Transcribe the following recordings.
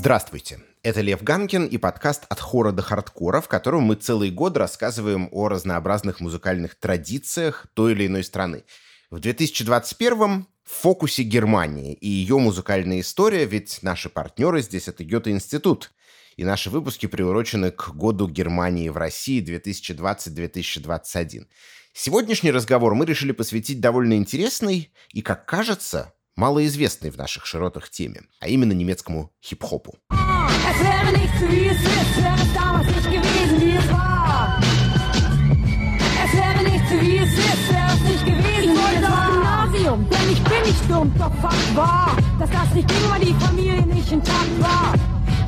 Здравствуйте. Это Лев Ганкин и подкаст «От хора до хардкора», в котором мы целый год рассказываем о разнообразных музыкальных традициях той или иной страны. В 2021-м в фокусе Германии и ее музыкальная история, ведь наши партнеры здесь — это Гёте-институт. И наши выпуски приурочены к году Германии в России 2020-2021. Сегодняшний разговор мы решили посвятить довольно интересной и, как кажется, малоизвестной в наших широтах теме, а именно немецкому хип-хопу.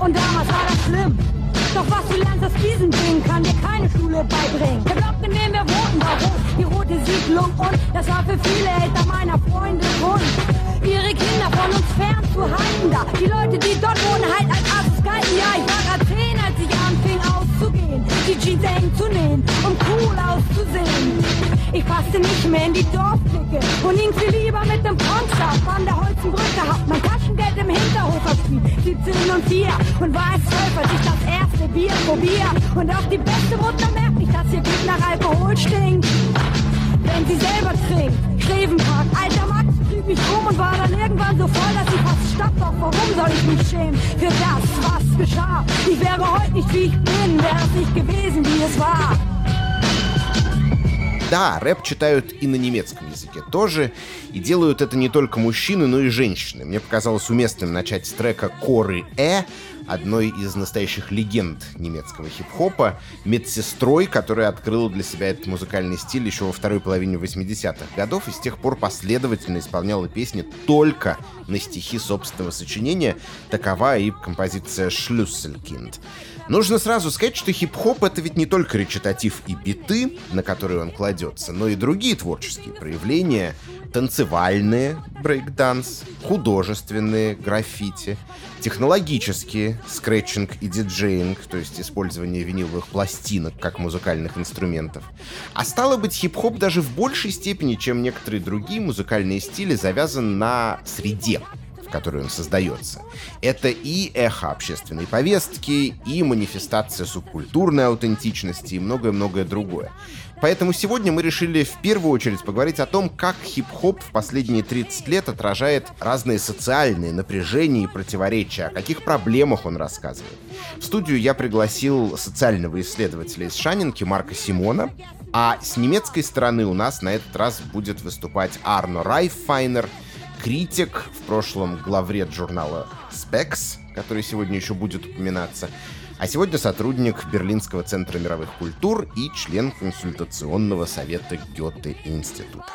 Und damals war das schlimm. Doch was lernst aus diesen Dingen, kann dir keine Schule beibringen. Der Block, in dem wir wohnten, war rot, die rote Siedlung und das war für viele Eltern meiner Freunde Grund. Ihre Kinder von uns fern zu halten da. Die Leute, die dort wohnen, halt als Assis galten. Ja, ich war grad auszugehen. Die Jeans eng zu nähen, um cool auszusehen. Ich passte nicht mehr in die Dorfblicke und hing viel lieber mit dem Punkstab an der Holzenbrücke. Hab mein Taschengeld im Hinterhof verspielt, 17 und 4 und war als 12, als ich das erste Bier probier. Und auch die beste Mutter merkt nicht, dass ihr Blut nach Alkohol stinkt. Wenn sie selber trinkt, Schrevenpark, alter Max mich rum und war dann irgendwann so voll, dass ich fast stopp. Doch warum soll ich mich schämen für das, was geschah? Ich wäre heute nicht wie ich bin, wäre es nicht gewesen, wie es war. Да, рэп читают и на немецком языке тоже, и делают это не только мужчины, но и женщины. Мне показалось уместным начать с трека «Коры Э», одной из настоящих легенд немецкого хип-хопа, медсестрой, которая открыла для себя этот музыкальный стиль еще во второй половине 80-х годов и с тех пор последовательно исполняла песни только на стихи собственного сочинения. Такова и композиция «Шлюсселькинд». Нужно сразу сказать, что хип-хоп — это ведь не только речитатив и биты, на которые он кладется, но и другие творческие проявления, танцевальные, брейкданс, художественные, граффити, технологические, скретчинг и диджеинг, то есть использование виниловых пластинок как музыкальных инструментов. А стало быть, хип-хоп даже в большей степени, чем некоторые другие музыкальные стили, завязан на среде, в которой он создается. Это и эхо общественной повестки, и манифестация субкультурной аутентичности, и многое-многое другое. Поэтому сегодня мы решили в первую очередь поговорить о том, как хип-хоп в последние 30 лет отражает разные социальные напряжения и противоречия, о каких проблемах он рассказывает. В студию я пригласил социального исследователя из Шанинки Марка Симона, а с немецкой стороны у нас на этот раз будет выступать Арно Райфайнер — критик, в прошлом главред журнала Specs, который сегодня еще будет упоминаться, а сегодня сотрудник Берлинского центра мировых культур и член консультационного совета Гёте-института.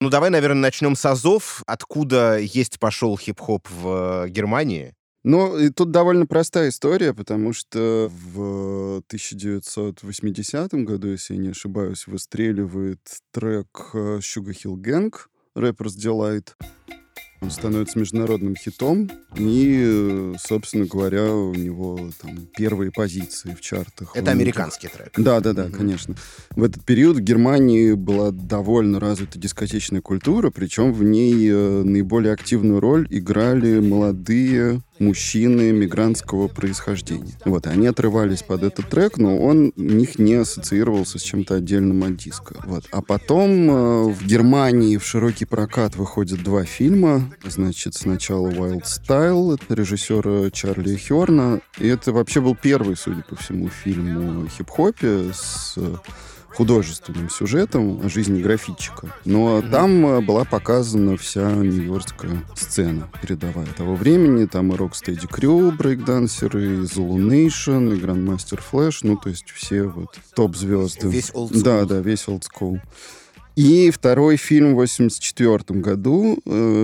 Ну, давай, наверное, начнем с Азов. Откуда есть пошел хип-хоп в Германии? Ну, и тут довольно простая история, потому что в 1980 году, если я не ошибаюсь, выстреливает трек э, Sugar Hill Gang, Rapper's Delight. Он становится международным хитом, и, собственно говоря, у него там первые позиции в чартах. Это американский трек. Да, да, да, mm конечно. В этот период в Германии была довольно развита дискотечная культура, причем в ней э, наиболее активную роль играли молодые мужчины мигрантского происхождения. Вот, они отрывались под этот трек, но он у них не ассоциировался с чем-то отдельным от диска. Вот. А потом э, в Германии в широкий прокат выходят два фильма. Значит, сначала Wild Style, это режиссера Чарли Херна. И это вообще был первый, судя по всему, фильм о хип-хопе с художественным сюжетом о жизни графитчика. Но mm-hmm. там э, была показана вся нью-йоркская сцена передовая того времени. Там и Rocksteady Crew, брейкдансеры, и Zulu Nation, и Grandmaster Flash. Ну, то есть все вот топ-звезды. Весь old Да, да, весь old school. И второй фильм в 1984 году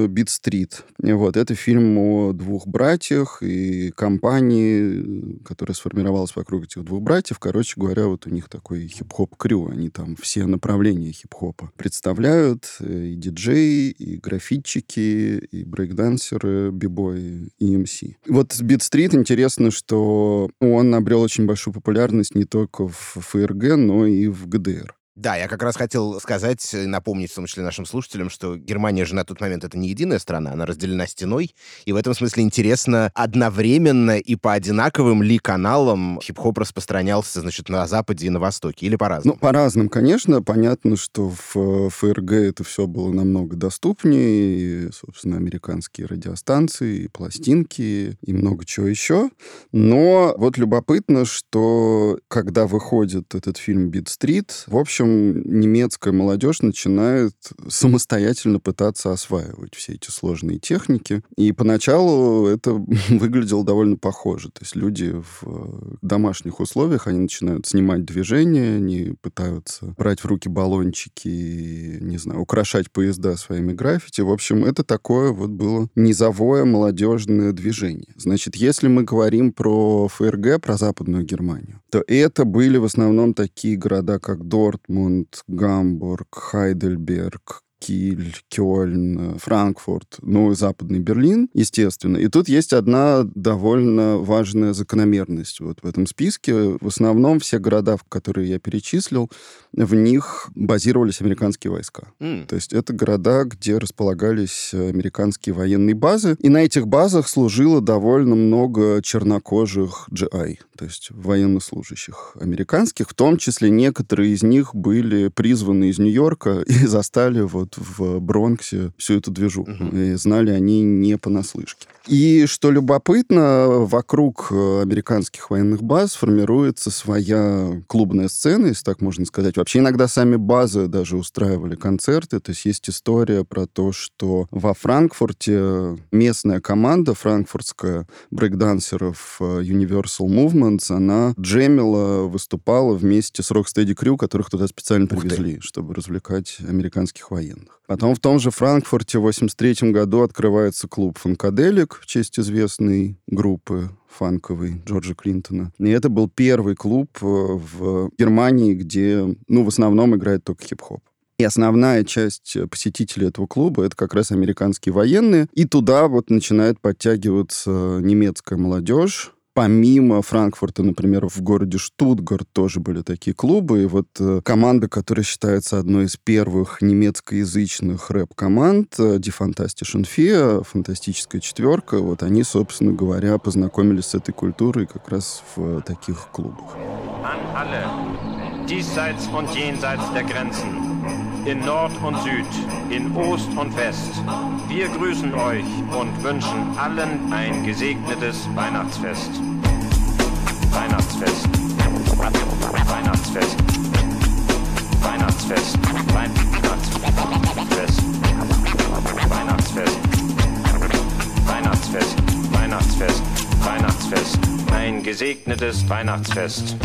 «Бит Стрит». Вот, это фильм о двух братьях и компании, которая сформировалась вокруг этих двух братьев. Короче говоря, вот у них такой хип-хоп-крю. Они там все направления хип-хопа представляют. И диджеи, и графитчики, и брейкдансеры, бибои и МС. Вот «Бит Стрит» интересно, что он обрел очень большую популярность не только в ФРГ, но и в ГДР. Да, я как раз хотел сказать, напомнить, в том числе нашим слушателям, что Германия же на тот момент это не единая страна, она разделена стеной, и в этом смысле интересно, одновременно и по одинаковым ли каналам хип-хоп распространялся, значит, на Западе и на Востоке, или по-разному? Ну, по-разному, конечно. Понятно, что в ФРГ это все было намного доступнее, и, собственно, американские радиостанции, и пластинки, и много чего еще. Но вот любопытно, что когда выходит этот фильм «Бит-стрит», в общем, общем, немецкая молодежь начинает самостоятельно пытаться осваивать все эти сложные техники. И поначалу это выглядело довольно похоже. То есть люди в э, домашних условиях, они начинают снимать движения, они пытаются брать в руки баллончики, не знаю, украшать поезда своими граффити. В общем, это такое вот было низовое молодежное движение. Значит, если мы говорим про ФРГ, про Западную Германию, то это были в основном такие города, как Дортмунд, Дортмунд, Гамбург, Хайдельберг, Киль, Кёльн, Франкфурт, ну и Западный Берлин, естественно. И тут есть одна довольно важная закономерность вот в этом списке. В основном все города, которые я перечислил, в них базировались американские войска. Mm. То есть это города, где располагались американские военные базы. И на этих базах служило довольно много чернокожих GI, то есть военнослужащих американских. В том числе некоторые из них были призваны из Нью-Йорка и застали вот в Бронксе всю эту движуху. Угу. И знали они не понаслышке. И что любопытно, вокруг э, американских военных баз формируется своя клубная сцена, если так можно сказать. Вообще иногда сами базы даже устраивали концерты. То есть есть история про то, что во Франкфурте местная команда франкфуртская брейкдансеров э, Universal Movements, она джемила, выступала вместе с Rocksteady Crew, которых туда специально привезли, чтобы развлекать американских военных. Потом в том же Франкфурте в 83 году открывается клуб «Фанкаделик» в честь известной группы фанковой Джорджа Клинтона. И это был первый клуб э, в Германии, где, ну, в основном играет только хип-хоп. И основная часть посетителей этого клуба это как раз американские военные. И туда вот начинает подтягиваться немецкая молодежь, помимо Франкфурта, например, в городе Штутгарт тоже были такие клубы. И вот э, команда, которая считается одной из первых немецкоязычных рэп-команд, э, Die Fantastischen Vier, фантастическая четверка, вот они, собственно говоря, познакомились с этой культурой как раз в таких клубах. diesseits und jenseits der Grenzen. In Nord und Süd, in Ost und West. Wir grüßen euch und wünschen allen ein gesegnetes Weihnachtsfest. Weihnachtsfest. Weihnachtsfest. Weihnachtsfest. Weihnachtsfest. Weihnachtsfest. Weihnachtsfest. Weihnachtsfest. Weihnachtsfest. Ein gesegnetes Weihnachtsfest.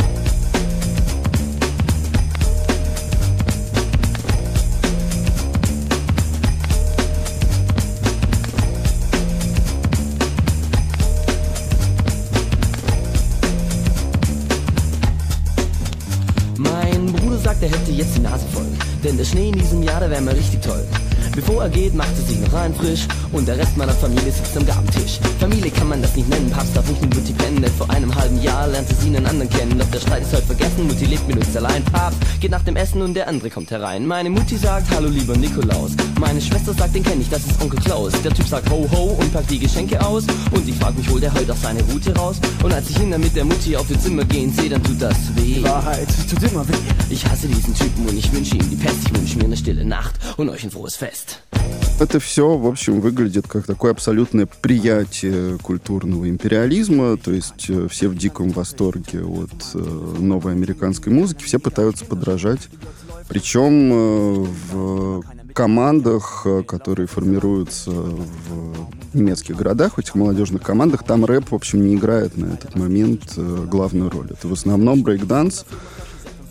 in der Schnee in diesem Jahr, da wären wir richtig toll. Bevor er geht, macht er sich noch rein frisch und der Rest meiner Familie sitzt am Gabentisch. Familie kann man das nicht nennen, Papst darf nicht mit Mutti pennen, denn vor einem halben Jahr lernte sie einen anderen kennen. Doch der Streit ist heute vergessen, Mutti lebt mit uns allein. Papst geht nach dem Essen und der andere kommt herein. Meine Mutti sagt, hallo lieber Nikolaus. Meine Schwester sagt, den kenne ich, das ist Onkel Klaus. Der Typ sagt ho ho und packt die Geschenke aus. Und ich frag mich, holt er heute auch seine Route raus? Und als ich ihn dann mit der Mutti auf ihr Zimmer gehen sehe, dann tut das weh. Die Wahrheit tut immer weh. Ich hasse diesen Typen und ich wünsche ihm die Pest. Ich wünsche mir eine stille Nacht und euch ein frohes Fest. Это все, в общем, выглядит как такое абсолютное приятие культурного империализма, то есть э, все в диком восторге от э, новой американской музыки, все пытаются подражать. Причем э, в командах, которые формируются в немецких городах, в этих молодежных командах, там рэп, в общем, не играет на этот момент главную роль. Это в основном брейкданс,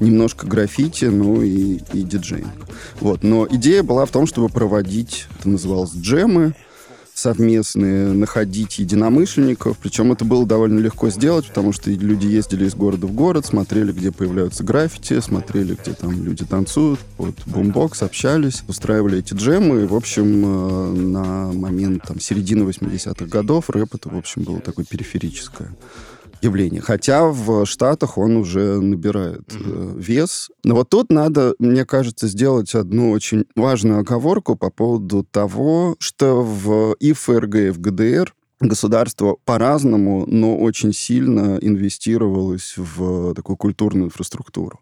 немножко граффити, ну и, и диджейнг. Вот. Но идея была в том, чтобы проводить, это называлось джемы, совместные, находить единомышленников. Причем это было довольно легко сделать, потому что люди ездили из города в город, смотрели, где появляются граффити, смотрели, где там люди танцуют, вот бумбокс, общались, устраивали эти джемы. И, в общем, э, на момент там, середины 80-х годов рэп это, в общем, было такое периферическое явление. Хотя в Штатах он уже набирает mm-hmm. вес. Но вот тут надо, мне кажется, сделать одну очень важную оговорку по поводу того, что в и ФРГ, и в ГДР государство по-разному, но очень сильно инвестировалось в такую культурную инфраструктуру.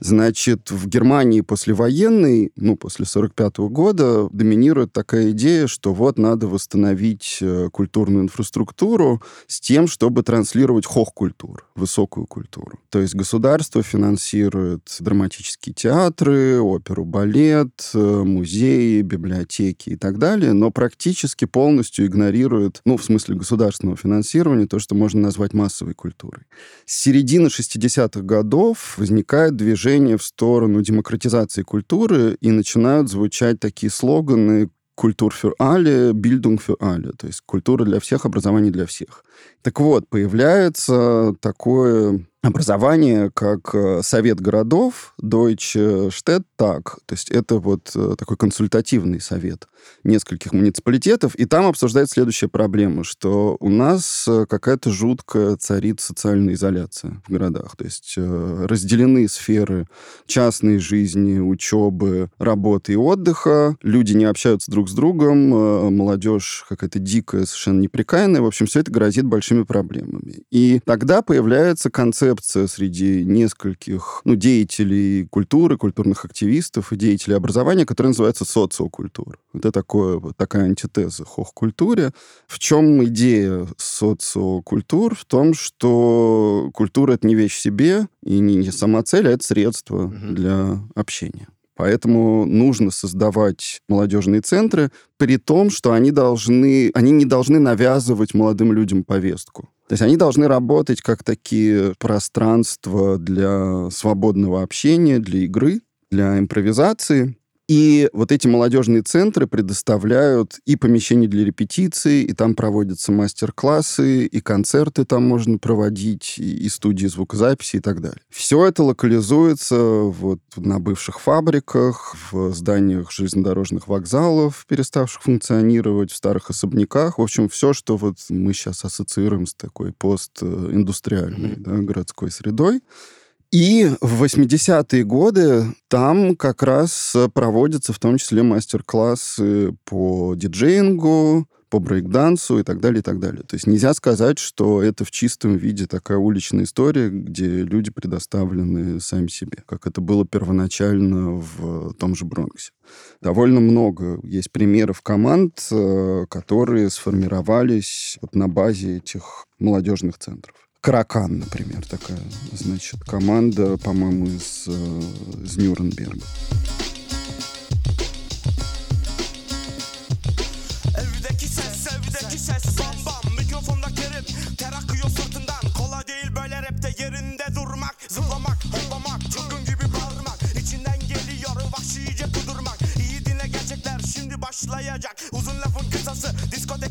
Значит, в Германии послевоенной, ну, после 45 года, доминирует такая идея, что вот надо восстановить э, культурную инфраструктуру с тем, чтобы транслировать хох-культуру, высокую культуру. То есть государство финансирует драматические театры, оперу, балет, э, музеи, библиотеки и так далее, но практически полностью игнорирует, ну, в смысле смысле государственного финансирования, то, что можно назвать массовой культурой. С середины 60-х годов возникает движение в сторону демократизации культуры, и начинают звучать такие слоганы «Культур für alle», «Bildung für alle», то есть культура для всех, образование для всех. Так вот, появляется такое образование как э, совет городов Deutsche Städttag, то есть это вот э, такой консультативный совет нескольких муниципалитетов, и там обсуждается следующая проблема, что у нас э, какая-то жуткая царит социальная изоляция в городах, то есть разделены сферы частной жизни, учебы, работы и отдыха, люди не общаются друг с другом, молодежь какая-то дикая, совершенно неприкаянная, в общем, все это грозит большими проблемами. И тогда появляется концепция концепция среди нескольких ну, деятелей культуры, культурных активистов и деятелей образования, которая называется социокультура. Это такое, такая антитеза хох-культуре. В чем идея социокультур? В том, что культура — это не вещь себе, и не, не сама цель, а это средство угу. для общения. Поэтому нужно создавать молодежные центры, при том, что они, должны, они не должны навязывать молодым людям повестку. То есть они должны работать как такие пространства для свободного общения, для игры, для импровизации. И вот эти молодежные центры предоставляют и помещения для репетиции, и там проводятся мастер-классы, и концерты там можно проводить, и, и студии звукозаписи и так далее. Все это локализуется вот на бывших фабриках, в зданиях железнодорожных вокзалов, переставших функционировать, в старых особняках. В общем, все, что вот мы сейчас ассоциируем с такой постиндустриальной mm-hmm. да, городской средой. И в 80-е годы там как раз проводятся в том числе мастер-классы по диджеингу, по брейкдансу и так далее, и так далее. То есть нельзя сказать, что это в чистом виде такая уличная история, где люди предоставлены сами себе, как это было первоначально в том же Бронксе. Довольно много есть примеров команд, э, которые сформировались вот на базе этих молодежных центров. Каракан, например, такая, значит, команда, по-моему, из, э, из Нюрнберга. Evdeki ses, evdeki ses,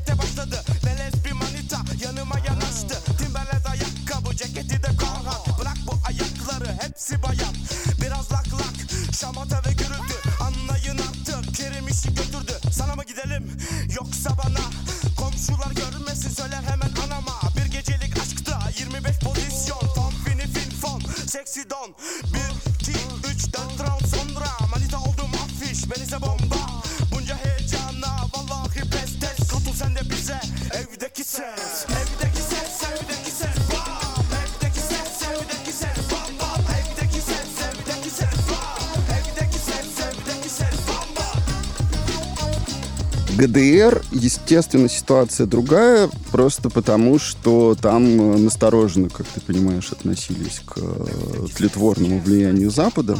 bam bam hepsi bayan Biraz lak lak şamata ve gürültü. Anlayın artık Kerim işi götürdü. Sana mı gidelim yoksa bana? Komşular görmesin söyler hemen anama. Bir gecelik aşkta 25 pozisyon. Fon fini fin fon seksi don. 1, ГДР, естественно, ситуация другая, просто потому, что там э, настороженно, как ты понимаешь, относились к э, тлетворному влиянию Запада.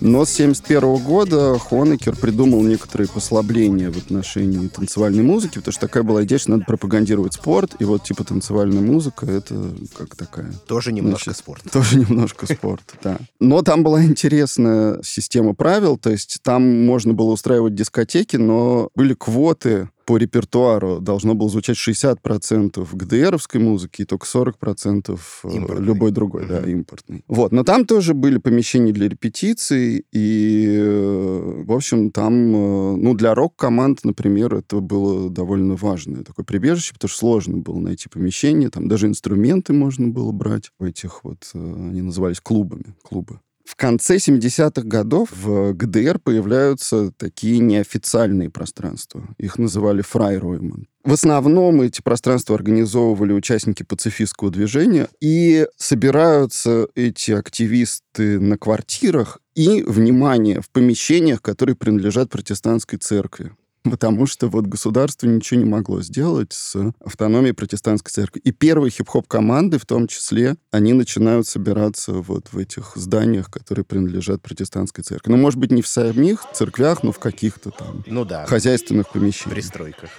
Но с 1971 года Хонекер придумал некоторые послабления в отношении танцевальной музыки, потому что такая была идея, что надо пропагандировать спорт, и вот типа танцевальная музыка — это как такая... Тоже немножко значит, спорт. Тоже немножко спорт, да. Но там была интересная система правил, то есть там можно было устраивать дискотеки, но были квоты квоты по репертуару должно было звучать 60% ГДРовской музыки и только 40% э, импортной. любой другой, mm-hmm. да, импортный. Вот, но там тоже были помещения для репетиций, и, э, в общем, там, э, ну, для рок-команд, например, это было довольно важное такое прибежище, потому что сложно было найти помещение, там даже инструменты можно было брать в этих вот, они назывались клубами, клубы. В конце 70-х годов в ГДР появляются такие неофициальные пространства. Их называли фрайройман. В основном эти пространства организовывали участники пацифистского движения, и собираются эти активисты на квартирах и, внимание, в помещениях, которые принадлежат протестантской церкви потому что вот государство ничего не могло сделать с автономией протестантской церкви. И первые хип-хоп-команды, в том числе, они начинают собираться вот в этих зданиях, которые принадлежат протестантской церкви. Ну, может быть, не в самих церквях, но в каких-то там ну, да. хозяйственных помещениях. Пристройках.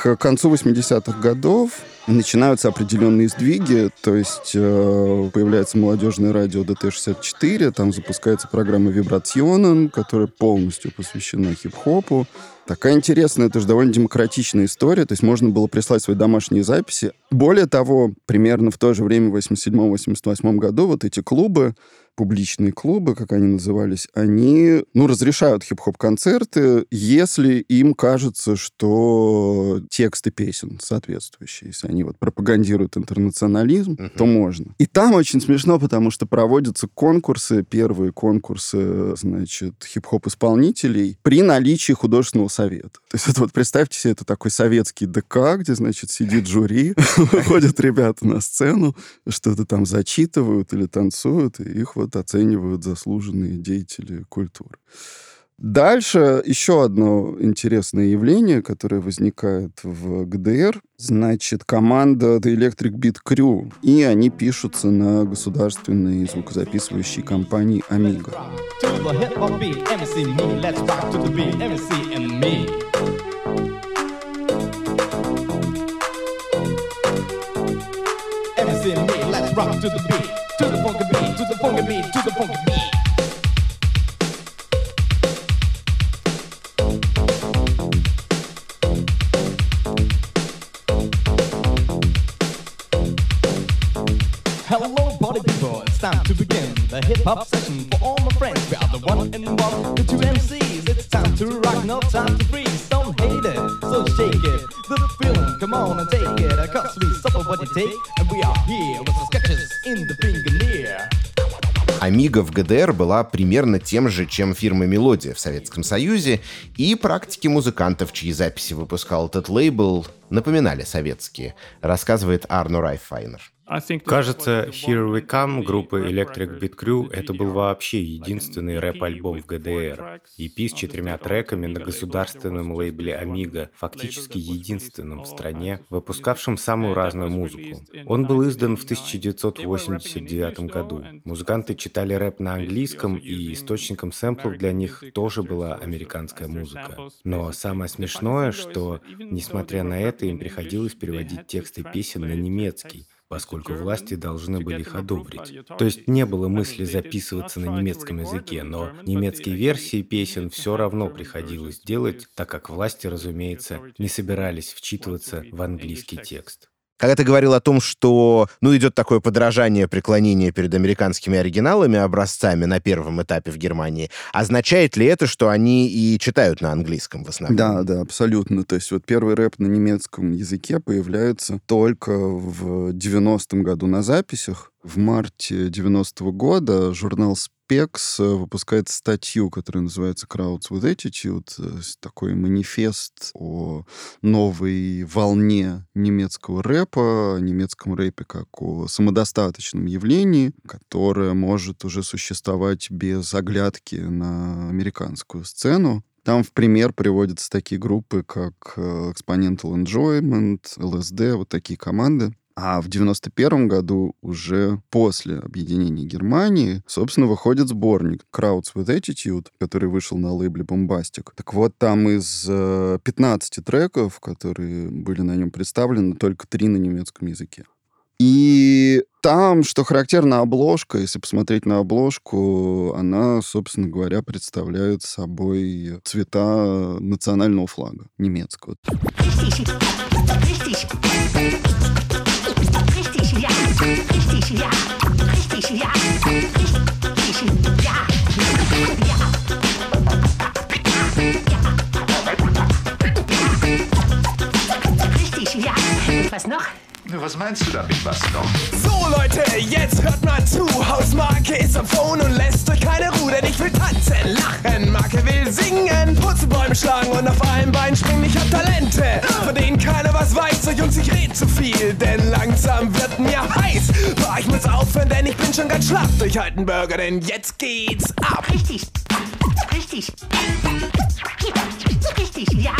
К концу 80-х годов начинаются определенные сдвиги, то есть э, появляется молодежное радио ДТ-64, там запускается программа «Вибрационен», которая полностью посвящена хип-хопу. Такая интересная, это же довольно демократичная история, то есть можно было прислать свои домашние записи. Более того, примерно в то же время, в 87-88 году, вот эти клубы публичные клубы, как они назывались, они, ну, разрешают хип-хоп-концерты, если им кажется, что тексты песен соответствующие. Если они вот пропагандируют интернационализм, uh-huh. то можно. И там очень смешно, потому что проводятся конкурсы, первые конкурсы, значит, хип-хоп-исполнителей при наличии художественного совета. То есть это вот представьте себе, это такой советский ДК, где, значит, сидит жюри, выходят ребята на сцену, что-то там зачитывают или танцуют, и их вот оценивают заслуженные деятели культуры. Дальше еще одно интересное явление, которое возникает в ГДР. Значит, команда The Electric Beat Crew. И они пишутся на государственной звукозаписывающей компании Amiga. rock to the beat, to the funky beat. Hello, body people, it's time to begin the hip hop session for all my friends. We are the one and one, the two MCs. It's time to rock, no time to freeze. Don't hate it, so shake it. The feeling, come on and take it. Cause we suffer what you take, and we are here with the sketches in the fingernail. Amiga в ГДР была примерно тем же, чем фирма «Мелодия» в Советском Союзе, и практики музыкантов, чьи записи выпускал этот лейбл, напоминали советские, рассказывает Арно Райфайнер. Кажется, Here We Come группы Electric Beat Crew это был вообще единственный рэп-альбом в ГДР. EP с четырьмя треками на государственном лейбле Amiga, фактически единственном в стране, выпускавшем самую разную музыку. Он был издан в 1989 году. Музыканты читали рэп на английском, и источником сэмплов для них тоже была американская музыка. Но самое смешное, что, несмотря на это, им приходилось переводить тексты песен на немецкий, поскольку власти должны были их одобрить. То есть не было мысли записываться на немецком языке, но немецкие версии песен все равно приходилось делать, так как власти, разумеется, не собирались вчитываться в английский текст. Когда ты говорил о том, что, ну, идет такое подражание, преклонение перед американскими оригиналами, образцами на первом этапе в Германии, означает ли это, что они и читают на английском в основном? Да, да, абсолютно. То есть вот первый рэп на немецком языке появляется только в 90-м году на записях. В марте 90-го года журнал Spex э, выпускает статью, которая называется Crowds with Attitude, такой манифест о новой волне немецкого рэпа, немецком рэпе как о самодостаточном явлении, которое может уже существовать без оглядки на американскую сцену. Там в пример приводятся такие группы, как э, Exponential Enjoyment, LSD, вот такие команды. А в 91 году, уже после объединения Германии, собственно, выходит сборник Crowds with Attitude, который вышел на лейбле Bombastic. Так вот, там из 15 э, треков, которые были на нем представлены, только три на немецком языке. И там, что характерно, обложка, если посмотреть на обложку, она, собственно говоря, представляет собой цвета национального флага немецкого. Richtig, ja. Richtig, ja. Richtig, ja. Richtig, ja. Was noch? Was meinst du damit, was noch? So Leute, jetzt hört mal zu. Hausmarke ist am Phone und lässt euch keine Ruhe, denn ich will tanzen, lachen. Marke will singen, Purzelbäume schlagen und auf einem Bein springen. Ich hab Talente, von denen keiner was weiß. So Jungs, ich red zu viel, denn langsam wird mir heiß. Boah, ich muss aufhören, denn ich bin schon ganz schlapp durch alten Burger, denn jetzt geht's ab. Richtig, richtig, richtig, ja.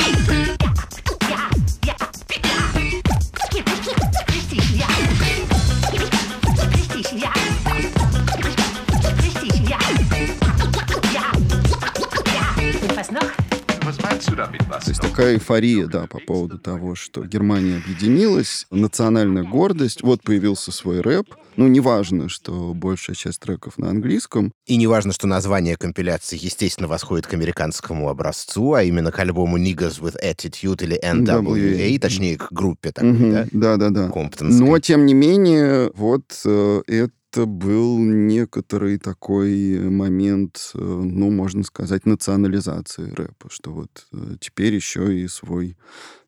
Такая эйфория, да, по поводу того, что Германия объединилась, национальная гордость, вот появился свой рэп. Ну, неважно, что большая часть треков на английском. И неважно, что название компиляции, естественно, восходит к американскому образцу, а именно к альбому Niggas with Attitude или NWA, точнее, к группе такой, угу, да? Да-да-да. Но, тем не менее, вот э, это это был некоторый такой момент, э, ну, можно сказать, национализации рэпа, что вот э, теперь еще и свой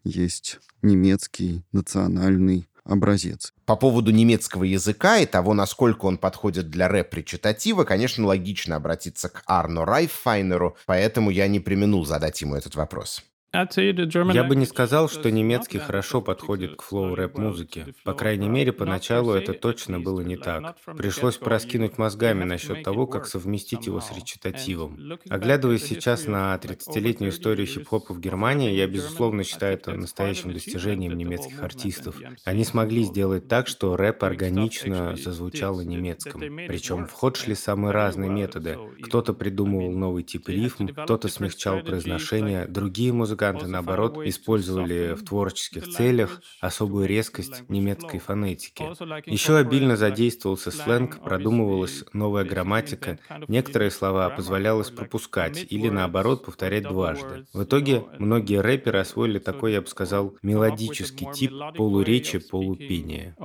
есть немецкий национальный образец. По поводу немецкого языка и того, насколько он подходит для рэп-речитатива, конечно, логично обратиться к Арно Райффайнеру, поэтому я не применул задать ему этот вопрос. Я бы не сказал, что немецкий хорошо подходит к флоу рэп-музыке. По крайней мере, поначалу это точно было не так. Пришлось пораскинуть мозгами насчет того, как совместить его с речитативом. Оглядываясь сейчас на 30-летнюю историю хип-хопа в Германии, я, безусловно, считаю это настоящим достижением немецких артистов. Они смогли сделать так, что рэп органично зазвучал на немецком. Причем в ход шли самые разные методы. Кто-то придумывал новый тип рифм, кто-то смягчал произношение, другие музыканты музыканты, наоборот, использовали в творческих целях особую резкость немецкой фонетики. Еще обильно задействовался сленг, продумывалась новая грамматика, некоторые слова позволялось пропускать или, наоборот, повторять дважды. В итоге многие рэперы освоили такой, я бы сказал, мелодический тип полуречи, полупения.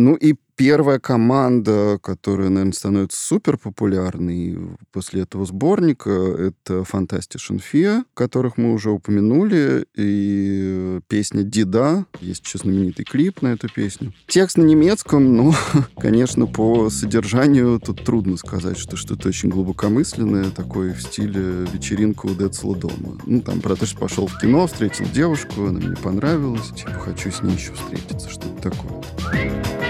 Ну и первая команда, которая, наверное, становится супер популярной после этого сборника, это Fantastic Fear, которых мы уже упомянули, и песня «Дида». Есть еще знаменитый клип на эту песню. Текст на немецком, ну, конечно, по содержанию тут трудно сказать, что что-то очень глубокомысленное, такое в стиле вечеринка у Децла дома. Ну, там про то, что пошел в кино, встретил девушку, она мне понравилась, типа, хочу с ней еще встретиться, что-то такое.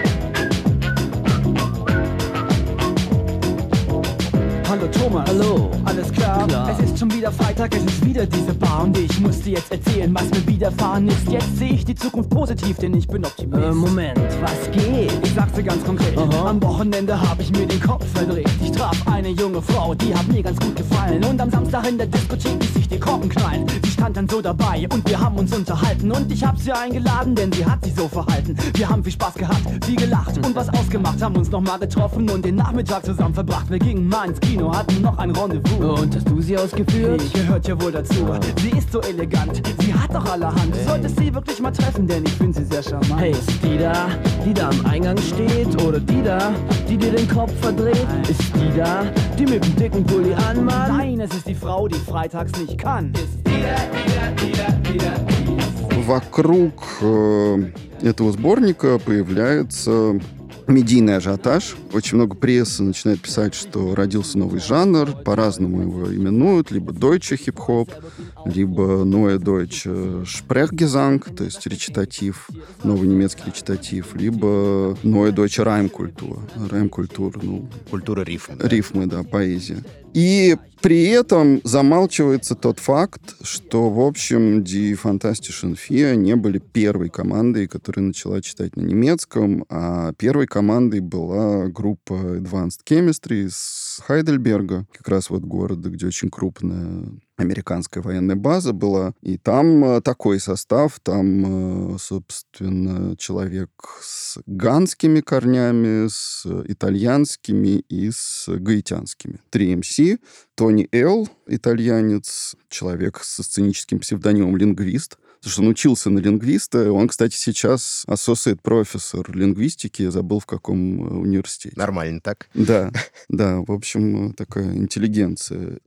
Hallo Thomas. Hallo. Alles klar? klar? Es ist schon wieder Freitag, es ist wieder diese Bar und ich muss dir jetzt erzählen, was mir widerfahren ist. Jetzt sehe ich die Zukunft positiv, denn ich bin Optimist. Äh, Moment, was geht? Ich sag's dir ganz konkret. Aha. Am Wochenende habe ich mir den Kopf verdreht. Ich traf eine junge Frau, die hat mir ganz gut gefallen. Und am Samstag in der Diskothek ließ sich die Korken knallen. Stand dann so dabei und wir haben uns unterhalten. Und ich hab sie eingeladen, denn sie hat sich so verhalten. Wir haben viel Spaß gehabt, viel gelacht und was ausgemacht. Haben uns nochmal getroffen und den Nachmittag zusammen verbracht. Wir gingen mal ins Kino hatten noch ein Rendezvous. Und hast du sie ausgeführt? Ich gehört ja wohl dazu. Sie ist so elegant, sie hat doch allerhand. Du solltest sie wirklich mal treffen, denn ich finde sie sehr charmant. Hey, ist die da, die da am Eingang steht? Oder die da, die dir den Kopf verdreht? Ist die da, die mit dem dicken Pulli anmacht? Nein, es ist die Frau, die freitags nicht kann. Ist Вокруг э, этого сборника появляется медийный ажиотаж. Очень много прессы начинает писать, что родился новый жанр, по-разному его именуют, либо deutsche хип-хоп, либо neue deutsche Sprechgesang, то есть речитатив, новый немецкий речитатив, либо neue deutsche Reimkultur, Reimkultur, ну... Культура рифмы. Рифмы, да, поэзия. И при этом замалчивается тот факт, что, в общем, Die Fantastischen Vier не были первой командой, которая начала читать на немецком, а первой командой была группа Advanced Chemistry Хайдельберга, как раз вот города, где очень крупная американская военная база была. И там э, такой состав, там, э, собственно, человек с ганскими корнями, с итальянскими и с гаитянскими. Три МС, Тони Эл, итальянец, человек со сценическим псевдонимом «Лингвист», потому что он учился на лингвиста. Он, кстати, сейчас associate профессор лингвистики, я забыл в каком э, университете. Нормально так. Да, да, в общем, такая интеллигенция.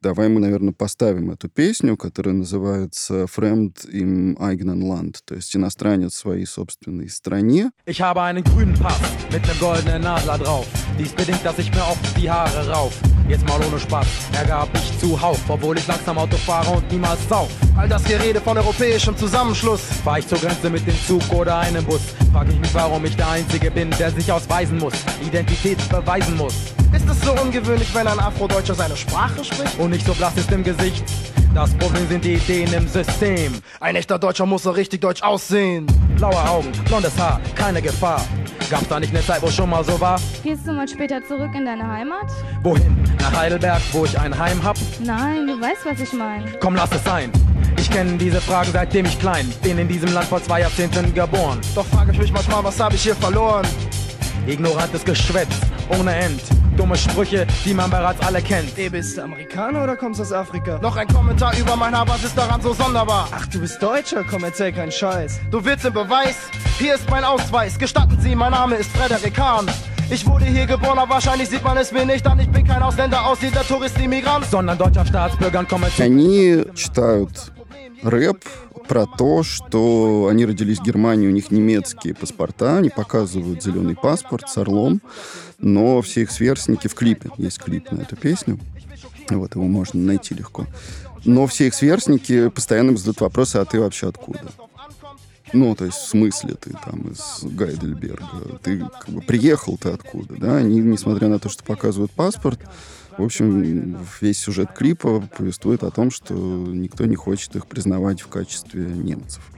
Давай мы, наверное, поставим эту песню, которая называется «Fremd im eigenen Land», то есть иностранец в своей собственной стране. Ich habe einen grünen Pass mit einem goldenen Adler drauf. Dies bedingt, dass ich mir oft die Haare rauf. Jetzt mal ohne Spaß, Ärger hab ich zuhauf, obwohl ich langsam Auto fahre und niemals sauf. All das Gerede von europäischem Zusammenschluss. Fahr ich zur Grenze mit dem Zug oder einem Bus, frag ich mich, warum ich der Einzige bin, der sich ausweisen muss, Identität beweisen muss. Ist es so ungewöhnlich, wenn ein Afrodeutscher seine Sprache spricht? Und nicht so blass ist im Gesicht. Das Problem sind die Ideen im System. Ein echter Deutscher muss so richtig deutsch aussehen. Blaue Augen, blondes Haar, keine Gefahr. Gab's da nicht eine Zeit, wo schon mal so war? Gehst du mal später zurück in deine Heimat? Wohin? Nach Heidelberg, wo ich ein Heim hab? Nein, du weißt, was ich meine. Komm, lass es sein. Ich kenne diese Fragen seitdem ich klein bin in diesem Land vor zwei Jahrzehnten geboren. Doch frage ich mich manchmal, was habe ich hier verloren? Ignorantes Geschwätz, ohne End. Dumme Sprüche, die man bereits alle kennt. Ey, bist du Amerikaner oder kommst aus Afrika? Noch ein Kommentar über mein Haar, was ist daran so sonderbar? Ach, du bist Deutscher, komm, erzähl keinen Scheiß. Du willst den Beweis? Hier ist mein Ausweis. Gestatten Sie, mein Name ist Frederik Hahn. Ich wurde hier geboren, aber wahrscheinlich sieht man es mir nicht an. Ich bin kein Ausländer, Aussiedler, Tourist, Immigrant. Sondern deutscher Staatsbürger und komme zu... Они читают рэп про то, что они родились в Германии, у них немецкие паспорта, они показывают зеленый паспорт с орлом, но все их сверстники в клипе, есть клип на эту песню, вот его можно найти легко. Но все их сверстники постоянно задают вопросы, а ты вообще откуда? Ну, то есть, в смысле ты там из Гайдельберга? Ты как бы приехал ты откуда, да? Они, несмотря на то, что показывают паспорт, в общем, весь сюжет клипа повествует о том, что никто не хочет их признавать в качестве немцев.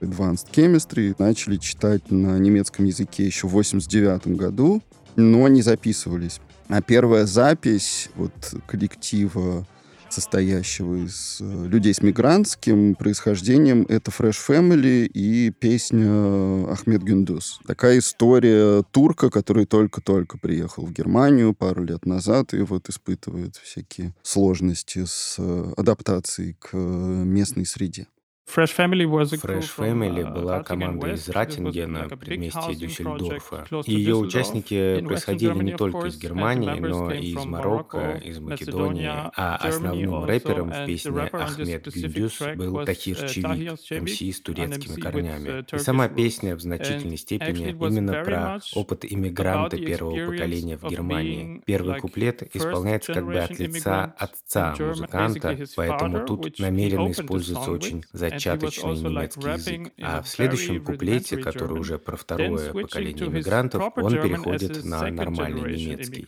Advanced Chemistry начали читать на немецком языке еще в 89 году, но не записывались. А первая запись вот коллектива состоящего из э, людей с мигрантским происхождением. Это Fresh Family и песня Ахмед Гюндус. Такая история турка, который только-только приехал в Германию пару лет назад и вот испытывает всякие сложности с э, адаптацией к э, местной среде. Fresh Family, uh, была команда из Раттингена, предместья Дюссельдорфа. Ее участники происходили не только из Германии, но и из Марокко, из Македонии, а основным рэпером в песне Ахмед Гюндюс был Тахир Чевик, МС с турецкими uh, корнями. И сама песня в значительной степени именно про опыт иммигранта первого поколения в Германии. Первый куплет исполняется как бы от лица отца музыканта, поэтому тут намеренно используется очень затейливый зачаточный немецкий язык. А в следующем куплете, который уже про второе поколение иммигрантов, он переходит на нормальный немецкий.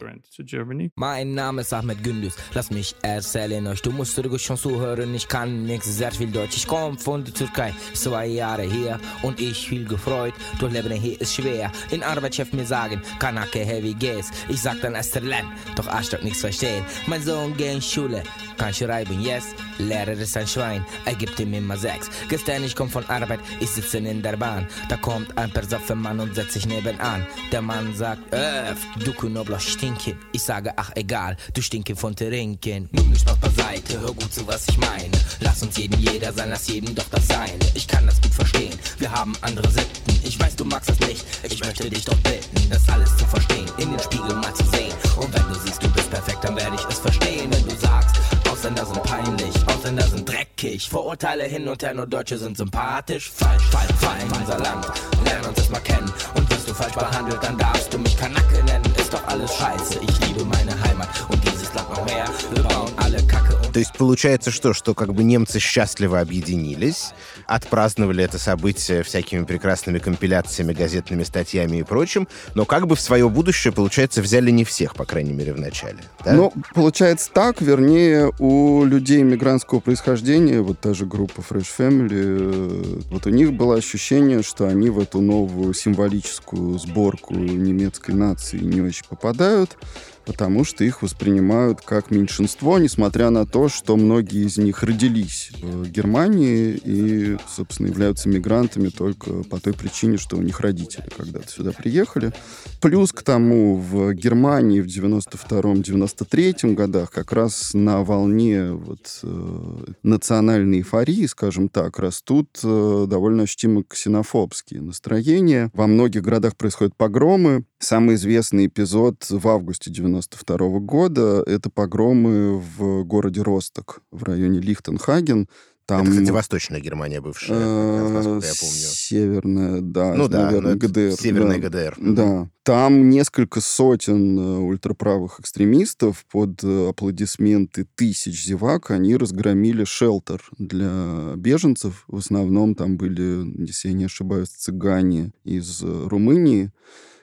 Mein Name ist Ahmed Gündüz, lass mich erzählen euch, du musst ruhig schon zuhören, ich kann nix, sehr viel Deutsch, ich komm von der Türkei, zwei Jahre hier und ich viel gefreut, doch Leben hier ist schwer, in Arbeitschef mir sagen, Kanake, hey, wie geht's, ich sag dann Esterlen, doch Arschloch nichts verstehen, mein Sohn geht in Schule, kann schreiben, yes, Lehrer ist ein Schwein, er gibt ihm immer sechs. Gestern, ich komm von Arbeit, ich sitze in der Bahn. Da kommt ein besoffen Mann und setzt sich nebenan. Der Mann sagt, öff, du Knoblauch stinken. Ich sage, ach egal, du stinke von Trinken. Nimm mich Spaß beiseite, hör gut zu, was ich meine. Lass uns jeden jeder sein, lass jedem doch das Seine. Ich kann das gut verstehen, wir haben andere Sitten. Ich weiß, du magst das nicht, ich möchte dich doch bitten, das alles zu verstehen, in den Spiegel mal zu sehen. Und wenn du siehst, du bist perfekt, dann werde ich es verstehen, wenn du sagst, Ausländer sind peinlich, Ausländer sind dreckig. Vorurteile hin und her, nur Deutsche sind sympathisch. Falsch, falsch, falsch, unser Land. Lern uns erstmal kennen. Und wirst du falsch behandelt, dann darfst du mich Kanacke nennen. Ist doch alles scheiße. Ich liebe meine Heimat und dieses Land noch mehr. Wir bauen alle Kacke und То есть получается что? Что как бы немцы счастливо объединились, отпраздновали это событие всякими прекрасными компиляциями, газетными статьями и прочим, но как бы в свое будущее, получается, взяли не всех, по крайней мере, в начале. Да? Ну, получается так, вернее, у людей мигрантского происхождения, вот та же группа Fresh Family, э, вот у них было ощущение, что они в эту новую символическую сборку немецкой нации не очень попадают, потому что их воспринимают как меньшинство, несмотря на то, что многие из них родились в Германии и, собственно, являются мигрантами только по той причине, что у них родители когда-то сюда приехали. Плюс к тому, в Германии в 92-93 годах как раз на волне вот, э, национальной эйфории, скажем так, растут э, довольно ощутимо ксенофобские настроения. Во многих городах происходят погромы. Самый известный эпизод в августе 92 года — это погромы в городе Росток в районе Лихтенхаген. Там, это, кстати, Восточная Германия бывшая, насколько я помню. Северная, да. Ну да, наверное, ГДР. Северная да. ГДР. Да. Там несколько сотен э, ультраправых экстремистов под э, аплодисменты тысяч зевак, они разгромили шелтер для беженцев. В основном там были, если я не ошибаюсь, цыгане из э, Румынии.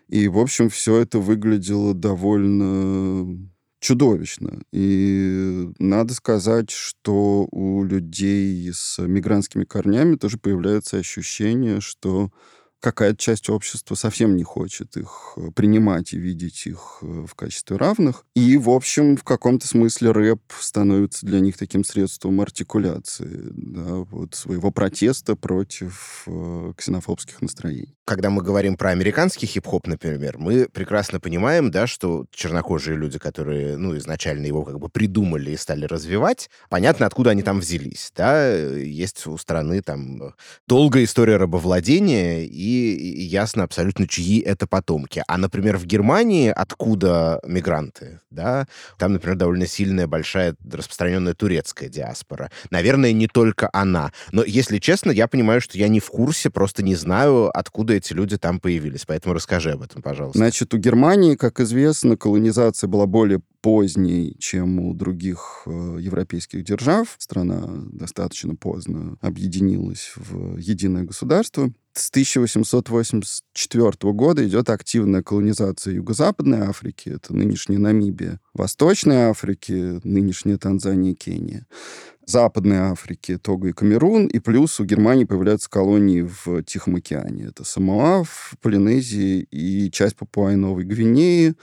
И, в общем, все это выглядело довольно чудовищно. И надо сказать, что у людей с мигрантскими корнями тоже появляется ощущение, что какая-то часть общества совсем не хочет их э, принимать и видеть их э, в качестве равных. И, в общем, в каком-то смысле рэп становится для них таким средством артикуляции да, вот, своего протеста против э, ксенофобских настроений. Когда мы говорим про американский хип-хоп, например, мы прекрасно понимаем, да, что чернокожие люди, которые, ну, изначально его как бы придумали и стали развивать, понятно, откуда они там взялись, да, есть у страны там долгая история рабовладения, и и ясно абсолютно, чьи это потомки. А, например, в Германии откуда мигранты? Да? Там, например, довольно сильная, большая, распространенная турецкая диаспора. Наверное, не только она. Но, если честно, я понимаю, что я не в курсе, просто не знаю, откуда эти люди там появились. Поэтому расскажи об этом, пожалуйста. Значит, у Германии, как известно, колонизация была более поздней, чем у других э, европейских держав. Страна достаточно поздно объединилась в единое государство. С 1884 года идет активная колонизация Юго-Западной Африки, это нынешняя Намибия, Восточной Африки, нынешняя Танзания и Кения. Западной Африки, Того и Камерун, и плюс у Германии появляются колонии в Тихом океане. Это Самоа в Полинезии и часть Папуа-Новой Гвинеи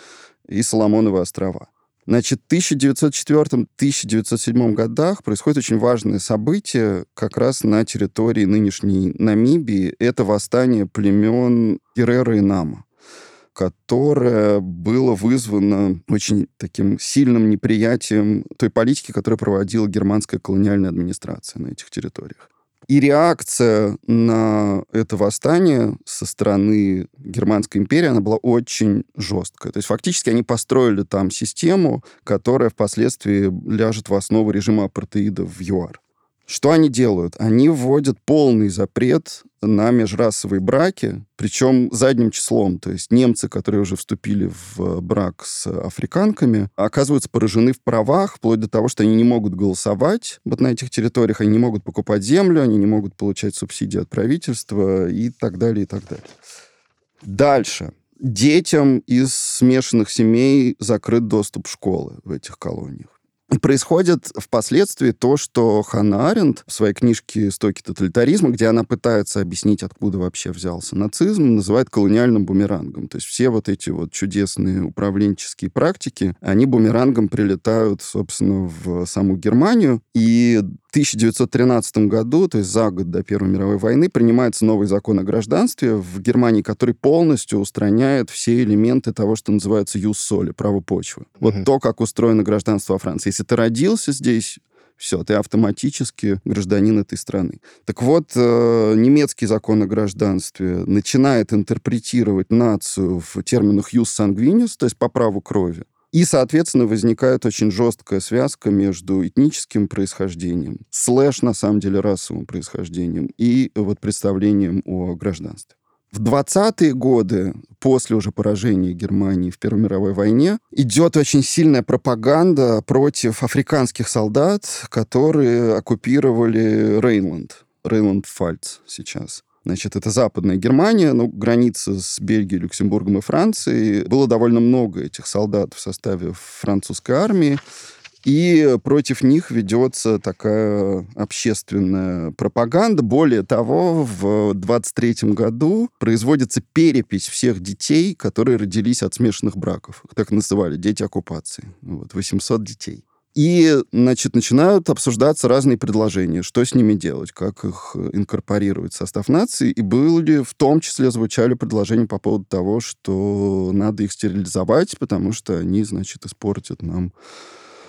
и Соломоновы острова. Значит, в 1904-1907 годах происходит очень важное событие как раз на территории нынешней Намибии. Это восстание племен Геррера и Нама которое было вызвано очень таким сильным неприятием той политики, которую проводила германская колониальная администрация на этих территориях. И реакция на это восстание со стороны Германской империи, она была очень жесткая. То есть фактически они построили там систему, которая впоследствии ляжет в основу режима апартеида в ЮАР. Что они делают? Они вводят полный запрет на межрасовые браки, причем задним числом. То есть немцы, которые уже вступили в брак с африканками, оказываются поражены в правах, вплоть до того, что они не могут голосовать вот на этих территориях, они не могут покупать землю, они не могут получать субсидии от правительства и так далее, и так далее. Дальше. Детям из смешанных семей закрыт доступ в школы в этих колониях. Происходит впоследствии то, что Ханна Аренд в своей книжке «Стоки тоталитаризма», где она пытается объяснить, откуда вообще взялся нацизм, называет колониальным бумерангом. То есть все вот эти вот чудесные управленческие практики, они бумерангом прилетают, собственно, в саму Германию. И 1913 году, то есть за год до Первой мировой войны, принимается новый закон о гражданстве в Германии, который полностью устраняет все элементы того, что называется юс соли, право почвы. Вот то, как устроено гражданство во Франции. Если ты родился здесь, все, ты автоматически гражданин этой страны. Так вот, э, немецкий закон о гражданстве начинает интерпретировать нацию в терминах «юс sanguinis», то есть по праву крови. И, соответственно, возникает очень жесткая связка между этническим происхождением, слэш, на самом деле, расовым происхождением и вот представлением о гражданстве. В 20-е годы, после уже поражения Германии в Первой мировой войне, идет очень сильная пропаганда против африканских солдат, которые оккупировали Рейнланд. Рейнланд-Фальц сейчас. Значит, это Западная Германия, ну, граница с Бельгией, Люксембургом и Францией. Было довольно много этих солдат в составе французской армии. И против них ведется такая общественная пропаганда. Более того, в 23 году производится перепись всех детей, которые родились от смешанных браков. Так называли, дети оккупации. Вот, 800 детей. И, значит, начинают обсуждаться разные предложения, что с ними делать, как их инкорпорировать в состав нации. И были, в том числе, звучали предложения по поводу того, что надо их стерилизовать, потому что они, значит, испортят нам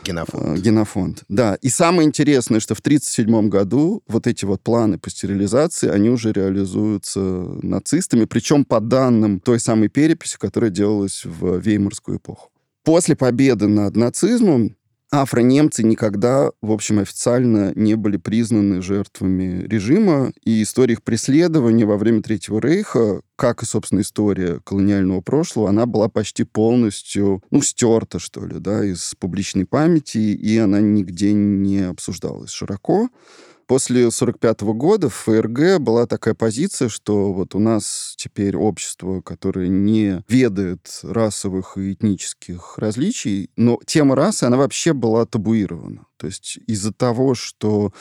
Генофонд. Э, генофонд, да. И самое интересное, что в 1937 году вот эти вот планы по стерилизации, они уже реализуются нацистами, причем по данным той самой переписи, которая делалась в Веймарскую эпоху. После победы над нацизмом афро-немцы никогда, в общем, официально не были признаны жертвами режима, и история их преследования во время Третьего Рейха, как и, собственно, история колониального прошлого, она была почти полностью, ну, стерта, что ли, да, из публичной памяти, и она нигде не обсуждалась широко. После 1945 года в ФРГ была такая позиция, что вот у нас теперь общество, которое не ведает расовых и этнических различий, но тема расы, она вообще была табуирована. То есть из-за того, что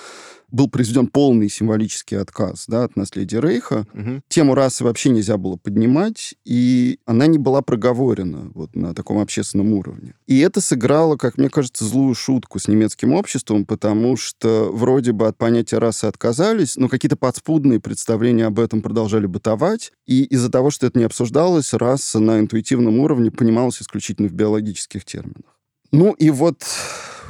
был произведен полный символический отказ да, от наследия Рейха. Угу. Тему расы вообще нельзя было поднимать, и она не была проговорена вот на таком общественном уровне. И это сыграло, как мне кажется, злую шутку с немецким обществом, потому что вроде бы от понятия расы отказались, но какие-то подспудные представления об этом продолжали бытовать, и из-за того, что это не обсуждалось, раса на интуитивном уровне понималась исключительно в биологических терминах. Ну и вот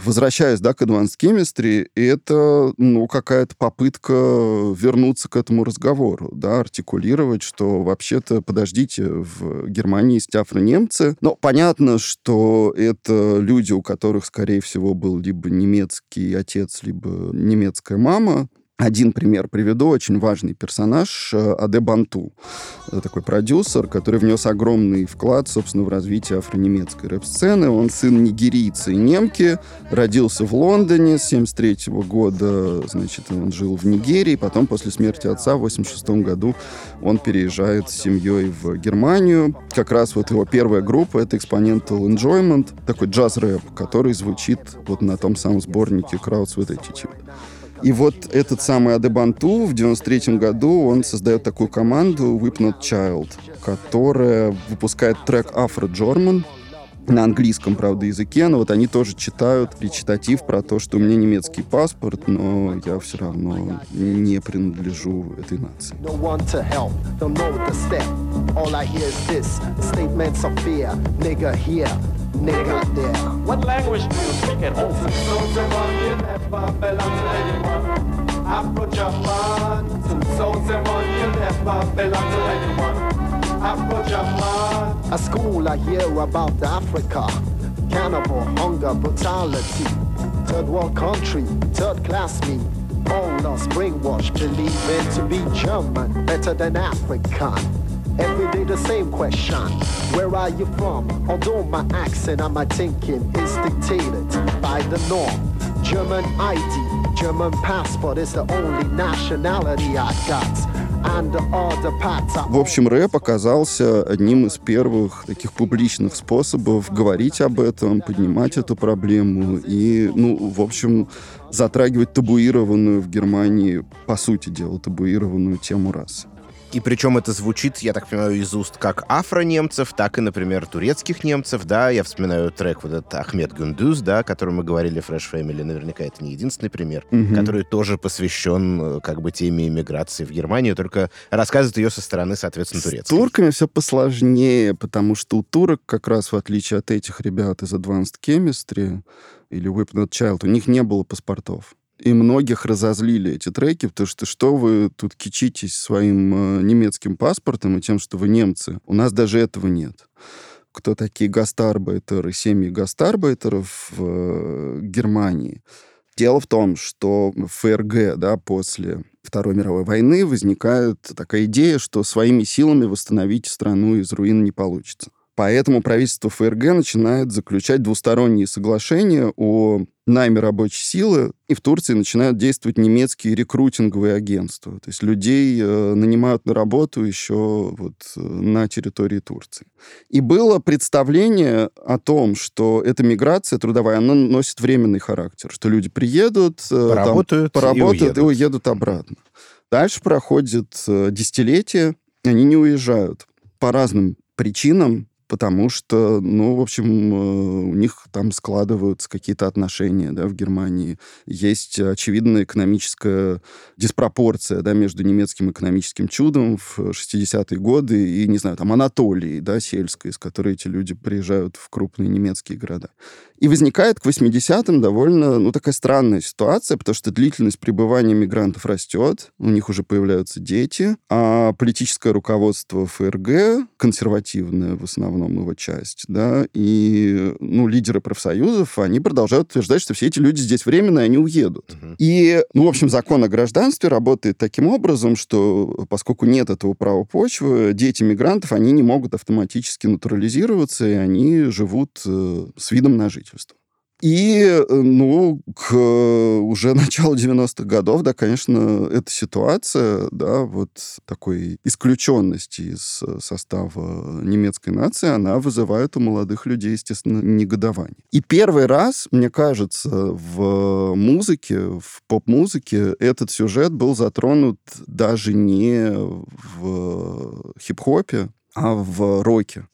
возвращаясь, да, к Advanced Chemistry, это, ну, какая-то попытка вернуться к этому разговору, да, артикулировать, что вообще-то, подождите, в Германии есть афро-немцы, но понятно, что это люди, у которых, скорее всего, был либо немецкий отец, либо немецкая мама, один пример приведу, очень важный персонаж э, Аде Банту. Это такой продюсер, который внес огромный вклад, собственно, в развитие афронемецкой рэп-сцены. Он сын нигерийца и немки, родился в Лондоне с 73 года, значит, он жил в Нигерии, потом после смерти отца в 86 году он переезжает с семьей в Германию. Как раз вот его первая группа — это Exponential Enjoyment, такой джаз-рэп, который звучит вот на том самом сборнике Crowds with Attitude. И вот этот самый Адебанту в 93 году он создает такую команду Whip Child, которая выпускает трек Afro German, на английском, правда, языке, но вот они тоже читают речитатив про то, что у меня немецкий паспорт, но я все равно не принадлежу этой нации. nigga there. What language do you speak at home? Afro-German, two souls and one, you never belong to anyone. A school I hear about Africa, cannibal, hunger, brutality. Third world country, third class me. All us brainwashed, believing to be German, better than African. Every day the same question. Where are you from? Although my accent and my thinking is dictated by the norm. German ID, German passport is the only nationality I got. В общем, рэп оказался одним из первых таких публичных способов говорить об этом, поднимать эту проблему и, ну, в общем, затрагивать табуированную в Германии, по сути дела, табуированную тему расы. И причем это звучит, я так понимаю, из уст как афро-немцев, так и, например, турецких немцев, да. Я вспоминаю трек вот этот Ахмед Гундуз, да, о котором мы говорили Fresh Family. Наверняка это не единственный пример, угу. который тоже посвящен э, как бы теме иммиграции в Германию, только рассказывает ее со стороны, соответственно, турецкой. С турками все посложнее, потому что у турок, как раз в отличие от этих ребят из Advanced Chemistry или Whip Not Child, у них не было паспортов. И многих разозлили эти треки, потому что что вы тут кичитесь своим э, немецким паспортом и тем, что вы немцы? У нас даже этого нет. Кто такие гастарбайтеры, семьи гастарбайтеров в э, Германии? Дело в том, что ФРГ, да, после Второй мировой войны возникает такая идея, что своими силами восстановить страну из руин не получится. Поэтому правительство ФРГ начинает заключать двусторонние соглашения о найме рабочей силы, и в Турции начинают действовать немецкие рекрутинговые агентства. То есть людей э, нанимают на работу еще вот э, на территории Турции. И было представление о том, что эта миграция трудовая, она носит временный характер, что люди приедут, э, поработают, там, поработают и, уедут. и уедут обратно. Дальше проходит э, десятилетие, они не уезжают по разным причинам, потому что, ну, в общем, э, у них там складываются какие-то отношения, да, в Германии. Есть очевидная экономическая диспропорция, да, между немецким экономическим чудом в 60-е годы и, не знаю, там, Анатолией, да, сельской, из которой эти люди приезжают в крупные немецкие города. И возникает к 80-м довольно, ну, такая странная ситуация, потому что длительность пребывания мигрантов растет, у них уже появляются дети, а политическое руководство ФРГ, консервативное в основном его часть, да, и, ну, лидеры профсоюзов, они продолжают утверждать, что все эти люди здесь временно, и они уедут. Угу. И, ну, в общем, закон о гражданстве работает таким образом, что поскольку нет этого права почвы, дети мигрантов, они не могут автоматически натурализироваться, и они живут э, с видом на жизнь правительству. И, э, ну, к уже началу 90-х годов, да, конечно, эта ситуация, да, вот такой исключенности из состава немецкой нации, она вызывает у молодых людей, естественно, негодование. И первый раз, мне кажется, в музыке, в поп-музыке этот сюжет был затронут даже не в хип-хопе, а в роке.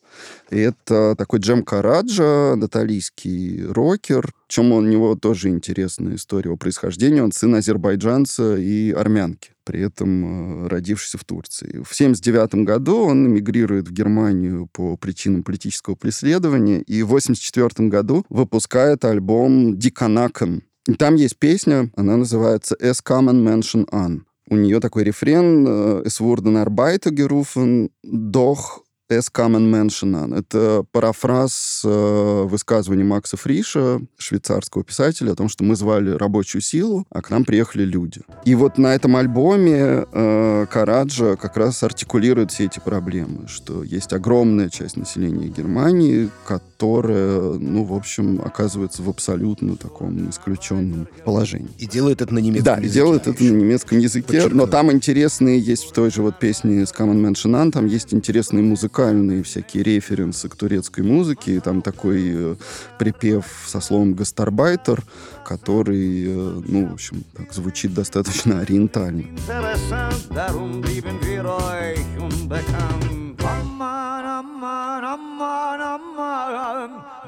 Это такой Джем Караджа, наталийский рокер. Чем у него тоже интересная история его происхождения. Он сын азербайджанца и армянки, при этом э, родившийся в Турции. В 1979 году он эмигрирует в Германию по причинам политического преследования и в 1984 году выпускает альбом «Диканакен». Там есть песня, она называется «Es Common Mention An». У нее такой рефрен э, «Es wurden Arbeiter gerufen, doch Es Common Mention. Это парафраз э, высказывания Макса Фриша, швейцарского писателя, о том, что мы звали рабочую силу, а к нам приехали люди. И вот на этом альбоме э, Караджа как раз артикулирует все эти проблемы, что есть огромная часть населения Германии, которая, ну, в общем, оказывается в абсолютно таком исключенном положении. И делает это на немецком да, языке. Да, и делает это на немецком языке, Подчеркну. но там интересные есть в той же вот песне с Common Mention там есть интересные музыканты, музыкальные всякие референсы к турецкой музыке. И там такой э, припев со словом «гастарбайтер», который, э, ну, в общем, так, звучит достаточно ориентально.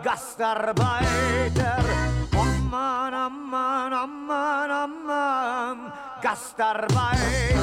Gastarbeiter, aman, aman, Gastarbeiter,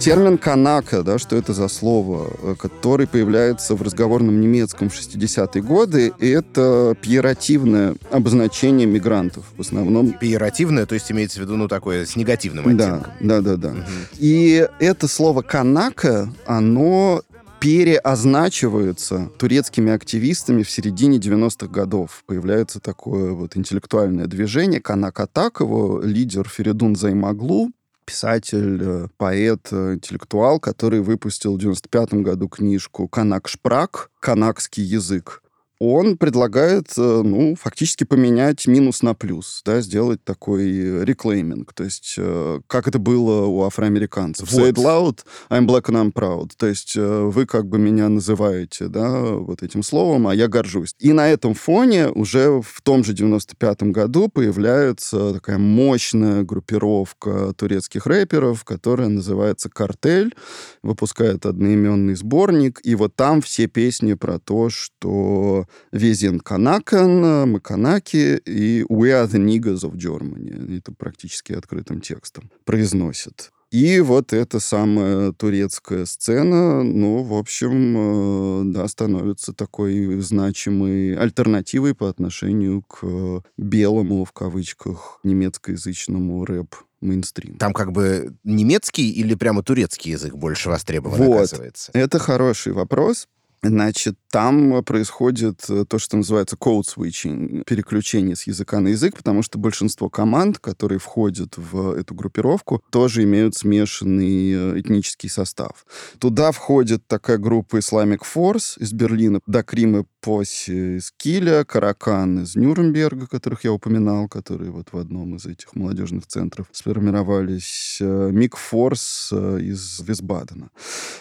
Термин «канака», да, что это за слово, э, который появляется в разговорном немецком в 60-е годы, это пиеративное обозначение мигрантов в основном. Пиеративное, то есть имеется в виду, ну, такое с негативным оттенком. Да, да, да. да. Угу. И это слово «канака», оно переозначивается турецкими активистами в середине 90-х годов. Появляется такое вот интеллектуальное движение. Канак Атакова, лидер Феридун Займаглу, писатель, э, поэт, э, интеллектуал, который выпустил в 95 году книжку «Канак Шпрак», «Канакский язык» он предлагает, э, ну, фактически поменять минус на плюс, да, сделать такой реклейминг, то есть э, как это было у афроамериканцев. Вот. Say it loud, I'm black and I'm proud. То есть э, вы как бы меня называете, да, вот этим словом, а я горжусь. И на этом фоне уже в том же 95-м году появляется такая мощная группировка турецких рэперов, которая называется «Картель», выпускает одноименный сборник, и вот там все песни про то, что Везен Канакан, Маканаки и We are the niggas of Germany. Это практически открытым текстом произносят. И вот эта самая турецкая сцена, ну, в общем, э, да, становится такой значимой альтернативой по отношению к белому, в кавычках, немецкоязычному рэп мейнстрим. Там как бы немецкий или прямо турецкий язык больше востребован, вот. оказывается? Это хороший вопрос Значит, там происходит э, то, что называется code switching, переключение с языка на язык, потому что большинство команд, которые входят в эту группировку, тоже имеют смешанный э, этнический состав. Туда входит такая группа Islamic Force из Берлина, Дакримы Поси из Киля, Каракан из Нюрнберга, которых я упоминал, которые вот в одном из этих молодежных центров сформировались, э, Мик Форс из Висбадена.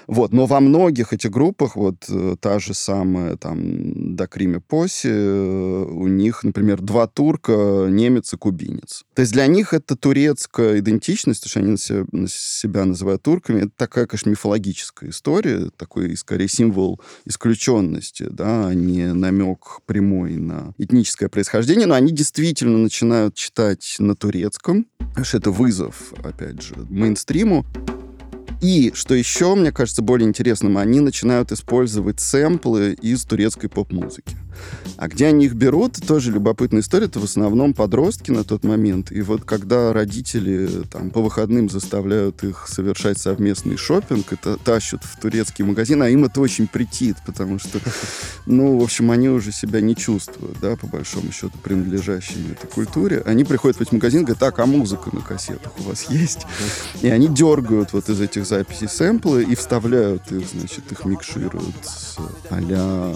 Вот. Но во многих этих группах, вот та же самая там, до Криме Поси, э, у них, например, два турка, немец и кубинец. То есть для них это турецкая идентичность, то, что они себя, себя называют турками, это такая, конечно, мифологическая история, такой, скорее, символ исключенности, да, а не намек прямой на этническое происхождение, но они действительно начинают читать на турецком, что это вызов, опять же, мейнстриму. И, что еще, мне кажется, более интересным, они начинают использовать сэмплы из турецкой поп-музыки. А где они их берут, тоже любопытная история. Это в основном подростки на тот момент. И вот когда родители там по выходным заставляют их совершать совместный шопинг, это тащат в турецкий магазин, а им это очень претит, потому что, ну, в общем, они уже себя не чувствуют, да, по большому счету, принадлежащими этой культуре. Они приходят в этот магазин и говорят, так, а музыка на кассетах у вас есть? И они дергают вот из этих записей сэмплы и вставляют их, значит, их микшируют с а-ля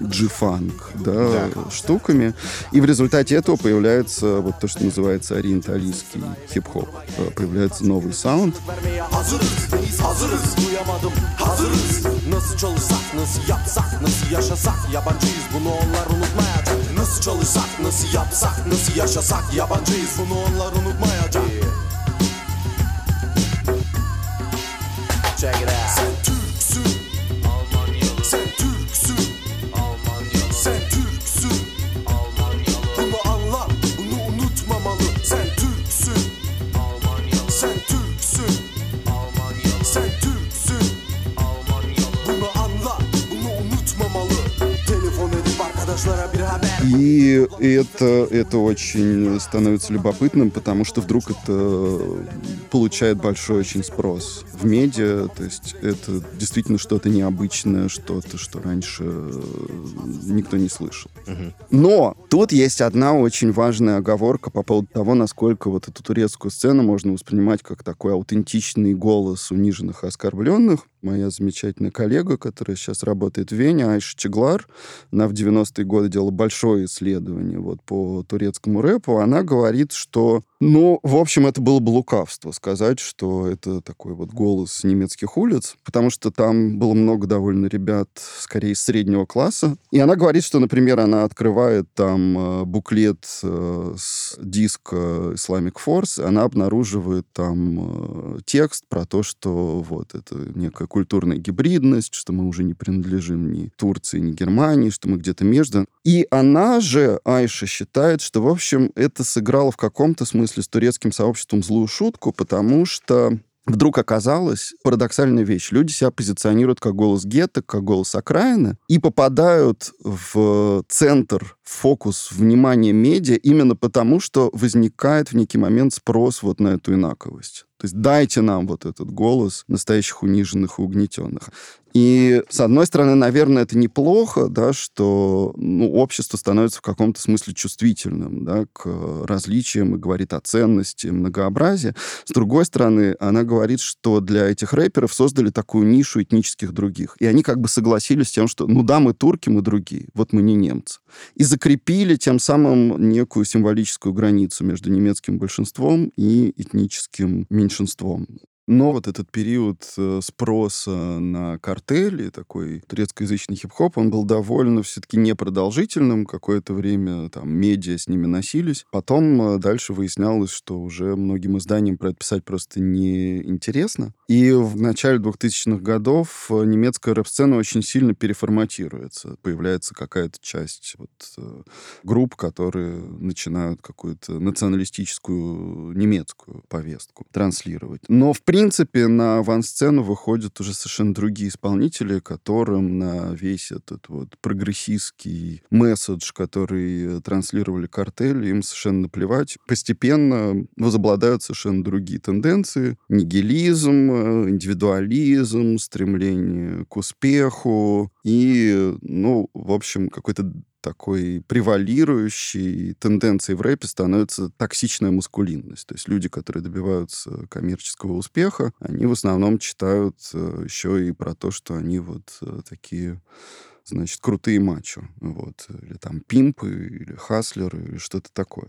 G-фанк, да, да, штуками. И в результате этого появляется вот то, что называется ориенталийский хип-хоп. Э, появляется новый саунд. Nasıl çalışsak, nasıl yapsak, nasıl yaşasak Yabancıyız bunu onlar unutmayacak Check it out И это, это очень становится любопытным, потому что вдруг это получает большой очень спрос в медиа. То есть это действительно что-то необычное, что-то, что раньше никто не слышал. Но тут есть одна очень важная оговорка по поводу того, насколько вот эту турецкую сцену можно воспринимать как такой аутентичный голос униженных и оскорбленных. Моя замечательная коллега, которая сейчас работает в Вене, Айша Чеглар, она в 90-е годы делала большое исследование вот по турецкому рэпу. Она говорит, что ну, в общем, это было бы лукавство сказать, что это такой вот голос немецких улиц, потому что там было много довольно ребят, скорее, среднего класса. И она говорит, что, например, она открывает там э, буклет э, с диска Islamic Force, она обнаруживает там э, текст про то, что вот это некая культурная гибридность, что мы уже не принадлежим ни Турции, ни Германии, что мы где-то между. И она же, Айша, считает, что, в общем, это сыграло в каком-то смысле с турецким сообществом злую шутку, потому что вдруг оказалась парадоксальная вещь. Люди себя позиционируют как голос гетто, как голос окраины, и попадают в центр, фокус внимания медиа именно потому, что возникает в некий момент спрос вот на эту инаковость. То есть дайте нам вот этот голос настоящих униженных и угнетенных. И, с одной стороны, наверное, это неплохо, да, что ну, общество становится в каком-то смысле чувствительным да, к различиям и говорит о ценности, многообразии. С другой стороны, она говорит, что для этих рэперов создали такую нишу этнических других. И они как бы согласились с тем, что ну да, мы турки, мы другие, вот мы не немцы. И закрепили тем самым некую символическую границу между немецким большинством и этническим меньшинством. Но вот этот период э, спроса на картели, такой турецкоязычный хип-хоп, он был довольно все-таки непродолжительным. Какое-то время там медиа с ними носились. Потом э, дальше выяснялось, что уже многим изданиям про это писать просто неинтересно. И в начале 2000-х годов э, немецкая рэп-сцена очень сильно переформатируется. Появляется какая-то часть вот, групп, которые начинают какую-то националистическую немецкую повестку транслировать. Но, в принципе, на авансцену выходят уже совершенно другие исполнители, которым на весь этот вот прогрессистский месседж, который транслировали картели, им совершенно наплевать. Постепенно возобладают совершенно другие тенденции. Нигилизм, индивидуализм, стремление к успеху и, ну, в общем, какой-то такой превалирующей тенденцией в рэпе становится токсичная маскулинность. То есть люди, которые добиваются коммерческого успеха, они в основном читают э, еще и про то, что они вот э, такие значит, крутые мачо, вот, или там пимпы, или хаслеры, или что-то такое.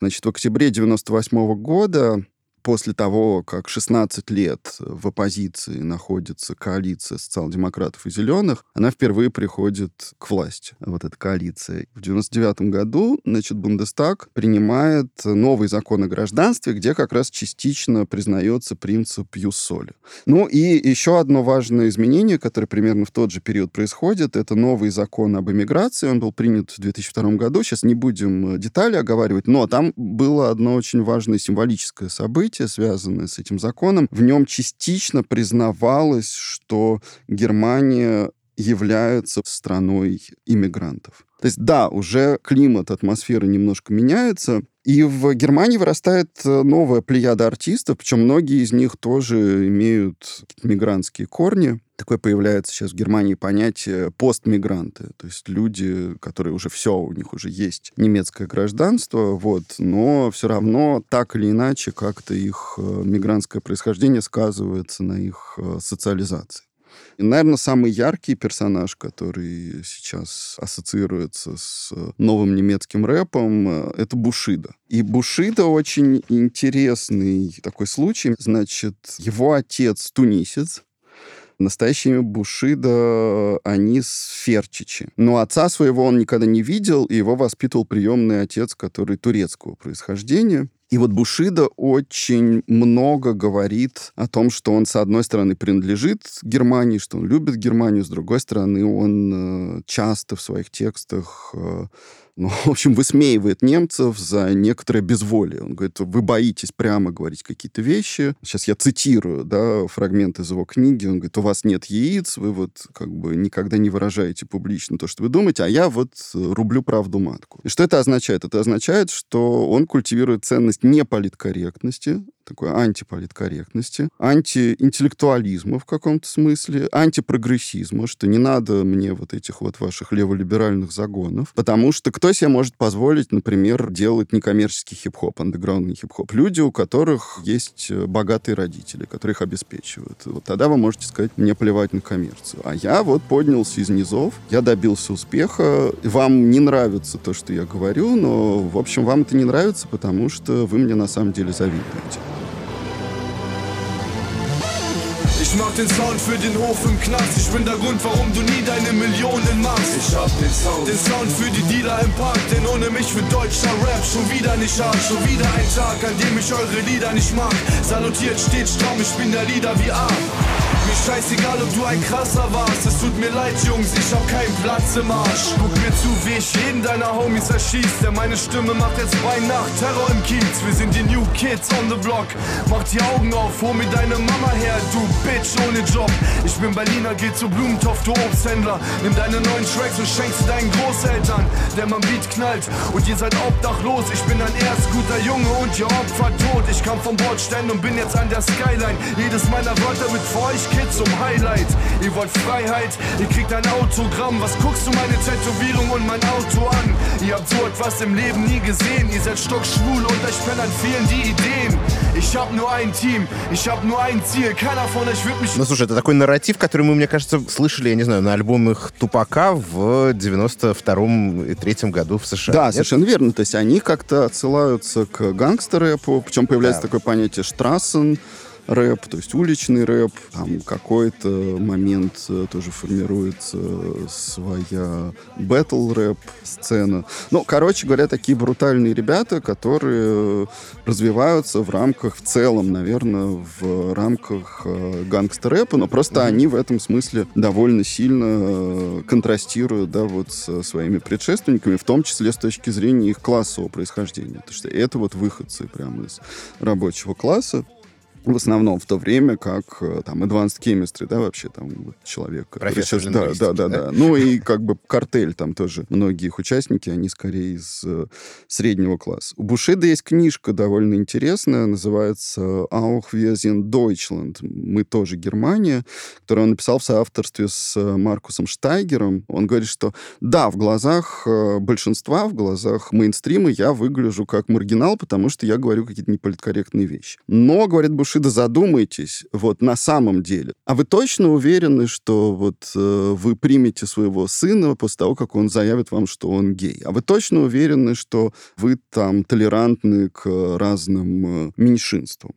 Значит, в октябре 98 года после того, как 16 лет в оппозиции находится коалиция социал-демократов и зеленых, она впервые приходит к власти, вот эта коалиция. В 99 году, значит, Бундестаг принимает новый закон о гражданстве, где как раз частично признается принцип юссоли. Ну и еще одно важное изменение, которое примерно в тот же период происходит, это новый закон об иммиграции. Он был принят в 2002 году. Сейчас не будем детали оговаривать, но там было одно очень важное символическое событие, события, связанные с этим законом, в нем частично признавалось, что Германия является страной иммигрантов. То есть, да, уже климат, атмосфера немножко меняется, и в Германии вырастает э, новая плеяда артистов, причем многие из них тоже имеют мигрантские корни. Такое появляется сейчас в Германии понятие постмигранты, то есть люди, которые уже все, у них уже есть немецкое гражданство, вот, но все равно так или иначе как-то их э, мигрантское происхождение сказывается на их э, социализации. И, наверное, самый яркий персонаж, который сейчас ассоциируется с новым немецким рэпом, э, это Бушида. И Бушида очень интересный такой случай. Значит, его отец тунисец, Настоящими Бушида, они с Ферчичи. Но отца своего он никогда не видел, и его воспитывал приемный отец, который турецкого происхождения. И вот Бушида очень много говорит о том, что он, с одной стороны, принадлежит Германии, что он любит Германию, с другой стороны, он э, часто в своих текстах э, ну, в общем, высмеивает немцев за некоторое безволие. Он говорит, вы боитесь прямо говорить какие-то вещи. Сейчас я цитирую, да, фрагмент из его книги. Он говорит, у вас нет яиц, вы вот как бы никогда не выражаете публично то, что вы думаете, а я вот рублю правду матку. И что это означает? Это означает, что он культивирует ценность неполиткорректности, такой антиполиткорректности, антиинтеллектуализма в каком-то смысле, антипрогрессизма, что не надо мне вот этих вот ваших леволиберальных загонов, потому что кто себе может позволить, например, делать некоммерческий хип-хоп, андеграундный хип-хоп? Люди, у которых есть э, богатые родители, которые их обеспечивают. Вот тогда вы можете сказать, мне плевать на коммерцию. А я вот поднялся из низов, я добился успеха, вам не нравится то, что я говорю, но, в общем, вам это не нравится, потому что вы мне на самом деле завидуете. Ich mach den Sound für den Hof im Knast. Ich bin der Grund, warum du nie deine Millionen machst. Ich hab den Sound. Den Sound für die Dealer im Park. Denn ohne mich wird deutscher Rap schon wieder nicht hart. Schon wieder ein Tag, an dem ich eure Lieder nicht mag. Salutiert steht stramm, ich bin der Lieder wie A. Mir scheißegal, ob du ein krasser warst. Es tut mir leid, Jungs, ich hab keinen Platz im Arsch. Guck mir zu, wie ich jeden deiner Homies erschießt. Denn meine Stimme macht jetzt bei Nacht Terror im Kiez. Wir sind die New Kids on the Block. Mach die Augen auf, hol mir deine Mama her, du Bitch ohne Job. Ich bin Berliner, geh zu Blumentopf, du Obsthändler. Nimm deine neuen Tracks und schenk sie deinen Großeltern. Der man Beat knallt und ihr seid obdachlos. Ich bin ein erst guter Junge und ihr Opfer tot. Ich kam vom Bordstein und bin jetzt an der Skyline. Jedes meiner Wörter wird für euch Kids zum Highlight. Ihr wollt Freiheit, ihr kriegt ein Autogramm. Was guckst du meine Tätowierung und mein Auto an? Ihr habt so etwas im Leben nie gesehen. Ihr seid stockschwul und euch an fehlen die Ideen. Ich hab nur ein Team, ich hab nur ein Ziel. Keiner von euch wird mich... Ну, слушай, это такой нарратив, который мы, мне кажется, слышали, я не знаю, на альбомах Тупака в 92-м и 3 году в США. Да, Нет? совершенно верно. То есть они как-то отсылаются к гангстер-рэпу, причем появляется да. такое понятие штрассен, рэп, то есть уличный рэп. Там какой-то момент э, тоже формируется своя бэтл рэп сцена. Ну, короче говоря, такие брутальные ребята, которые развиваются в рамках, в целом, наверное, в рамках э, гангстер-рэпа, но просто mm-hmm. они в этом смысле довольно сильно э, контрастируют, да, вот со своими предшественниками, в том числе с точки зрения их классового происхождения. Потому что это вот выходцы прямо из рабочего класса. В основном в то время, как э, там Advanced Chemistry, да, вообще там вот, человек... Профессор сейчас, да, да, да, да, Ну и как бы картель там тоже. Многие их участники, они скорее из э, среднего класса. У Бушида есть книжка довольно интересная, называется «Auch wir sind Deutschland». Мы тоже Германия, которую он написал в соавторстве с э, Маркусом Штайгером. Он говорит, что да, в глазах э, большинства, в глазах мейнстрима я выгляжу как маргинал, потому что я говорю какие-то неполиткорректные вещи. Но, говорит Бушид, Шида, задумайтесь, вот на самом деле. А вы точно уверены, что вот э, вы примете своего сына после того, как он заявит вам, что он гей? А вы точно уверены, что вы там толерантны к разным э, меньшинствам?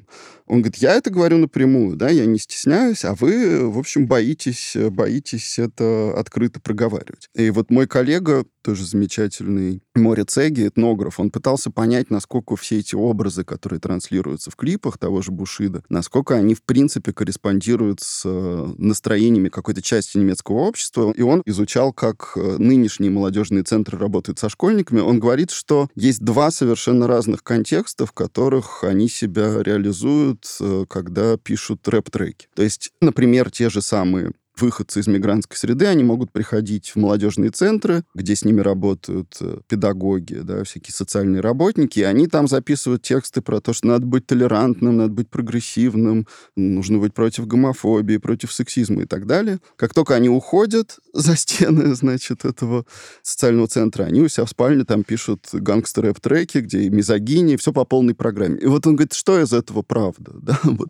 Он говорит, я это говорю напрямую, да, я не стесняюсь, а вы, в общем, боитесь, боитесь это открыто проговаривать. И вот мой коллега, тоже замечательный Море Цеги, этнограф, он пытался понять, насколько все эти образы, которые транслируются в клипах того же Бушида, насколько они, в принципе, корреспондируют с э, настроениями какой-то части немецкого общества. И он изучал, как э, нынешние молодежные центры работают со школьниками. Он говорит, что есть два совершенно разных контекста, в которых они себя реализуют делают, э, когда пишут рэп-треки. То есть, например, те же самые выходцы из мигрантской среды, они могут приходить в молодежные центры, где с ними работают э, педагоги, да, всякие социальные работники, и они там записывают тексты про то, что надо быть толерантным, надо быть прогрессивным, нужно быть против гомофобии, против сексизма и так далее. Как только они уходят за стены, значит, этого социального центра, они у себя в спальне там пишут гангстер-рэп-треки, где и мизогини, все по полной программе. И вот он говорит, что из этого правда? Да? Вот.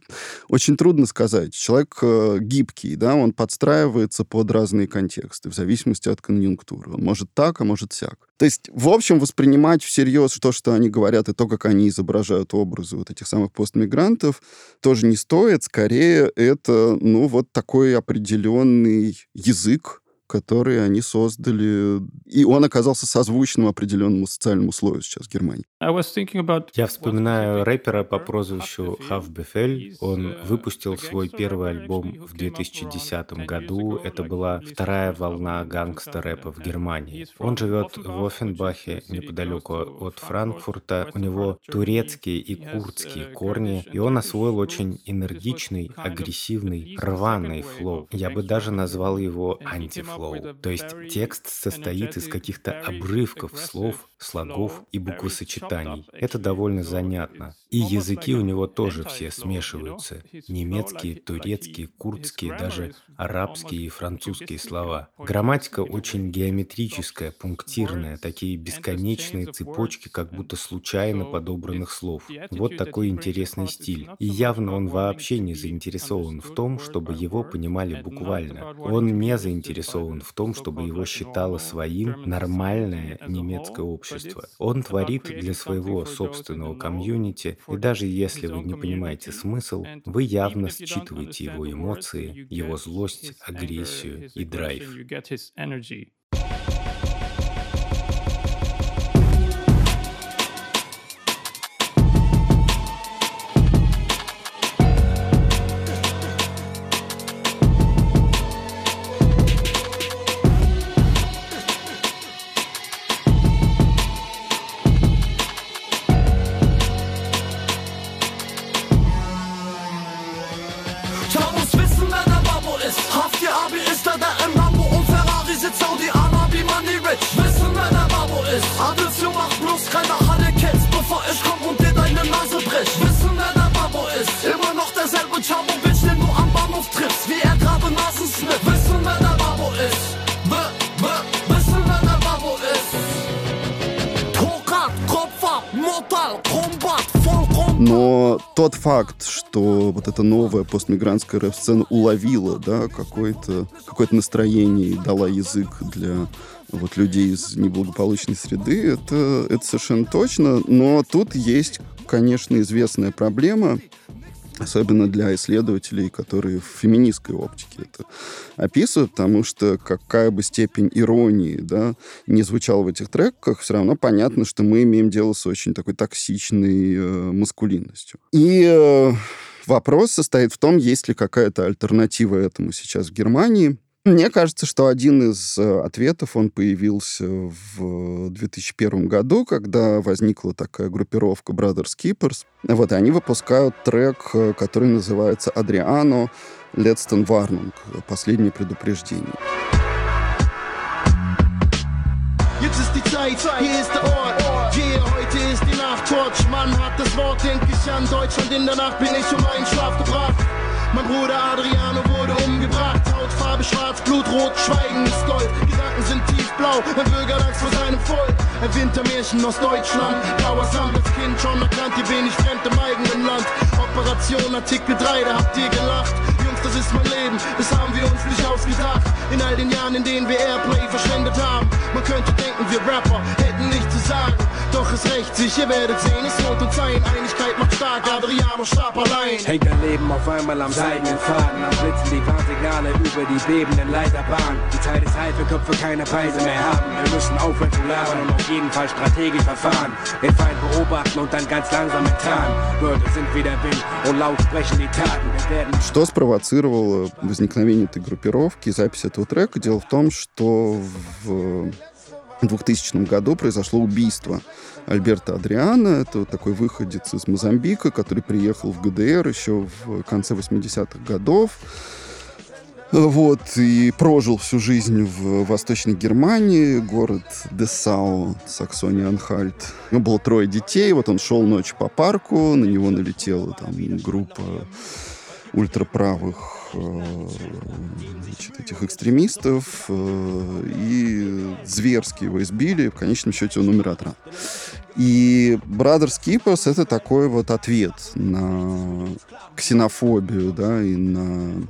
Очень трудно сказать. Человек э, гибкий, да, он под подстраивается под разные контексты в зависимости от конъюнктуры. Он может так, а может сяк. То есть, в общем, воспринимать всерьез то, что они говорят, и то, как они изображают образы вот этих самых постмигрантов, тоже не стоит. Скорее, это, ну, вот такой определенный язык, который они создали, и он оказался созвучным определенному социальному слою сейчас в Германии. Я вспоминаю рэпера по прозвищу Хафтбефель. Он выпустил свой первый альбом в 2010 году. Это была вторая волна гангстер-рэпа в Германии. Он живет в Оффенбахе, неподалеку от Франкфурта. У него турецкие и курдские корни, и он освоил очень энергичный, агрессивный, рваный flow. Я бы даже назвал его анти flow flow. То есть текст состоит из каких-то обрывков слов, слогов и буквосочетаний. Это довольно занятно. И языки у него тоже все смешиваются. Немецкие, турецкие, курдские, даже арабские и французские слова. Грамматика очень геометрическая, пунктирная, такие бесконечные цепочки, как будто случайно подобранных слов. Вот такой интересный стиль. И явно он вообще не заинтересован в том, чтобы его понимали буквально. Он не заинтересован в том, чтобы его считало своим нормальное немецкое общество. Он творит для своего собственного комьюнити, и даже если вы не понимаете смысл, вы явно считываете его эмоции, его злость, агрессию и драйв. Новая постмигрантская рэп-сцена уловила да, какое-то какое настроение и дала язык для вот людей из неблагополучной среды, это, это совершенно точно. Но тут есть, конечно, известная проблема, особенно для исследователей, которые в феминистской оптике это описывают, потому что какая бы степень иронии да, не звучала в этих треках, все равно понятно, что мы имеем дело с очень такой токсичной э, маскулинностью. И э, вопрос состоит в том, есть ли какая-то альтернатива этому сейчас в Германии. Мне кажется, что один из э, ответов, он появился в 2001 году, когда возникла такая группировка Brothers Keepers. Вот, и они выпускают трек, э, который называется «Адриано Letzten Warnung» — «Последнее предупреждение». Jetzt ist die. Nacht. Torch, Mann hat das Wort, denk ich an Deutschland. In der Nacht bin ich um meinen Schlaf gebracht. Mein Bruder Adriano wurde umgebracht. Hautfarbe schwarz, Blutrot, Schweigen ist Gold. Gedanken sind tiefblau, mein Bürger vor seinem Volk. Ein Wintermärchen aus Deutschland. Blauer Sand als Kind schon erkannt, ihr wenig fremd im eigenen Land. Operation Artikel 3, da habt ihr gelacht. Das ist mein Leben, das haben wir uns nicht ausgedacht. In all den Jahren, in denen wir Airplay verschwendet haben. Man könnte denken, wir Rapper hätten nichts zu sagen. Doch es rächt sich, ihr werdet sehen, es lohnt uns ein. Einigkeit macht stark, Adriano starb allein. Hängt dein Leben auf einmal am seidenen Faden. Am Blitzen die Warnsignale über die bebenden Leiterbahnen. Die Zeit ist reif, wir Köpfe keine Preise mehr haben. Wir müssen aufhören zu labern und auf jeden Fall strategisch verfahren. Den Feind beobachten und dann ganz langsam mit Tarn. Wörter sind wie der Wind und laut sprechen die Taten. Wir werden Что спровоцировало возникновение этой группировки и запись этого трека? Дело в том, что в 2000 году произошло убийство Альберта Адриана. Это вот такой выходец из Мозамбика, который приехал в ГДР еще в конце 80-х годов. Вот, и прожил всю жизнь в Восточной Германии, город Десау, Саксония-Анхальт. У него было трое детей, вот он шел ночью по парку, на него налетела там группа ультраправых значит, этих экстремистов э, и зверски его избили. В конечном счете он умер от ран. И Brothers Keepers — это такой вот ответ на ксенофобию, да, и на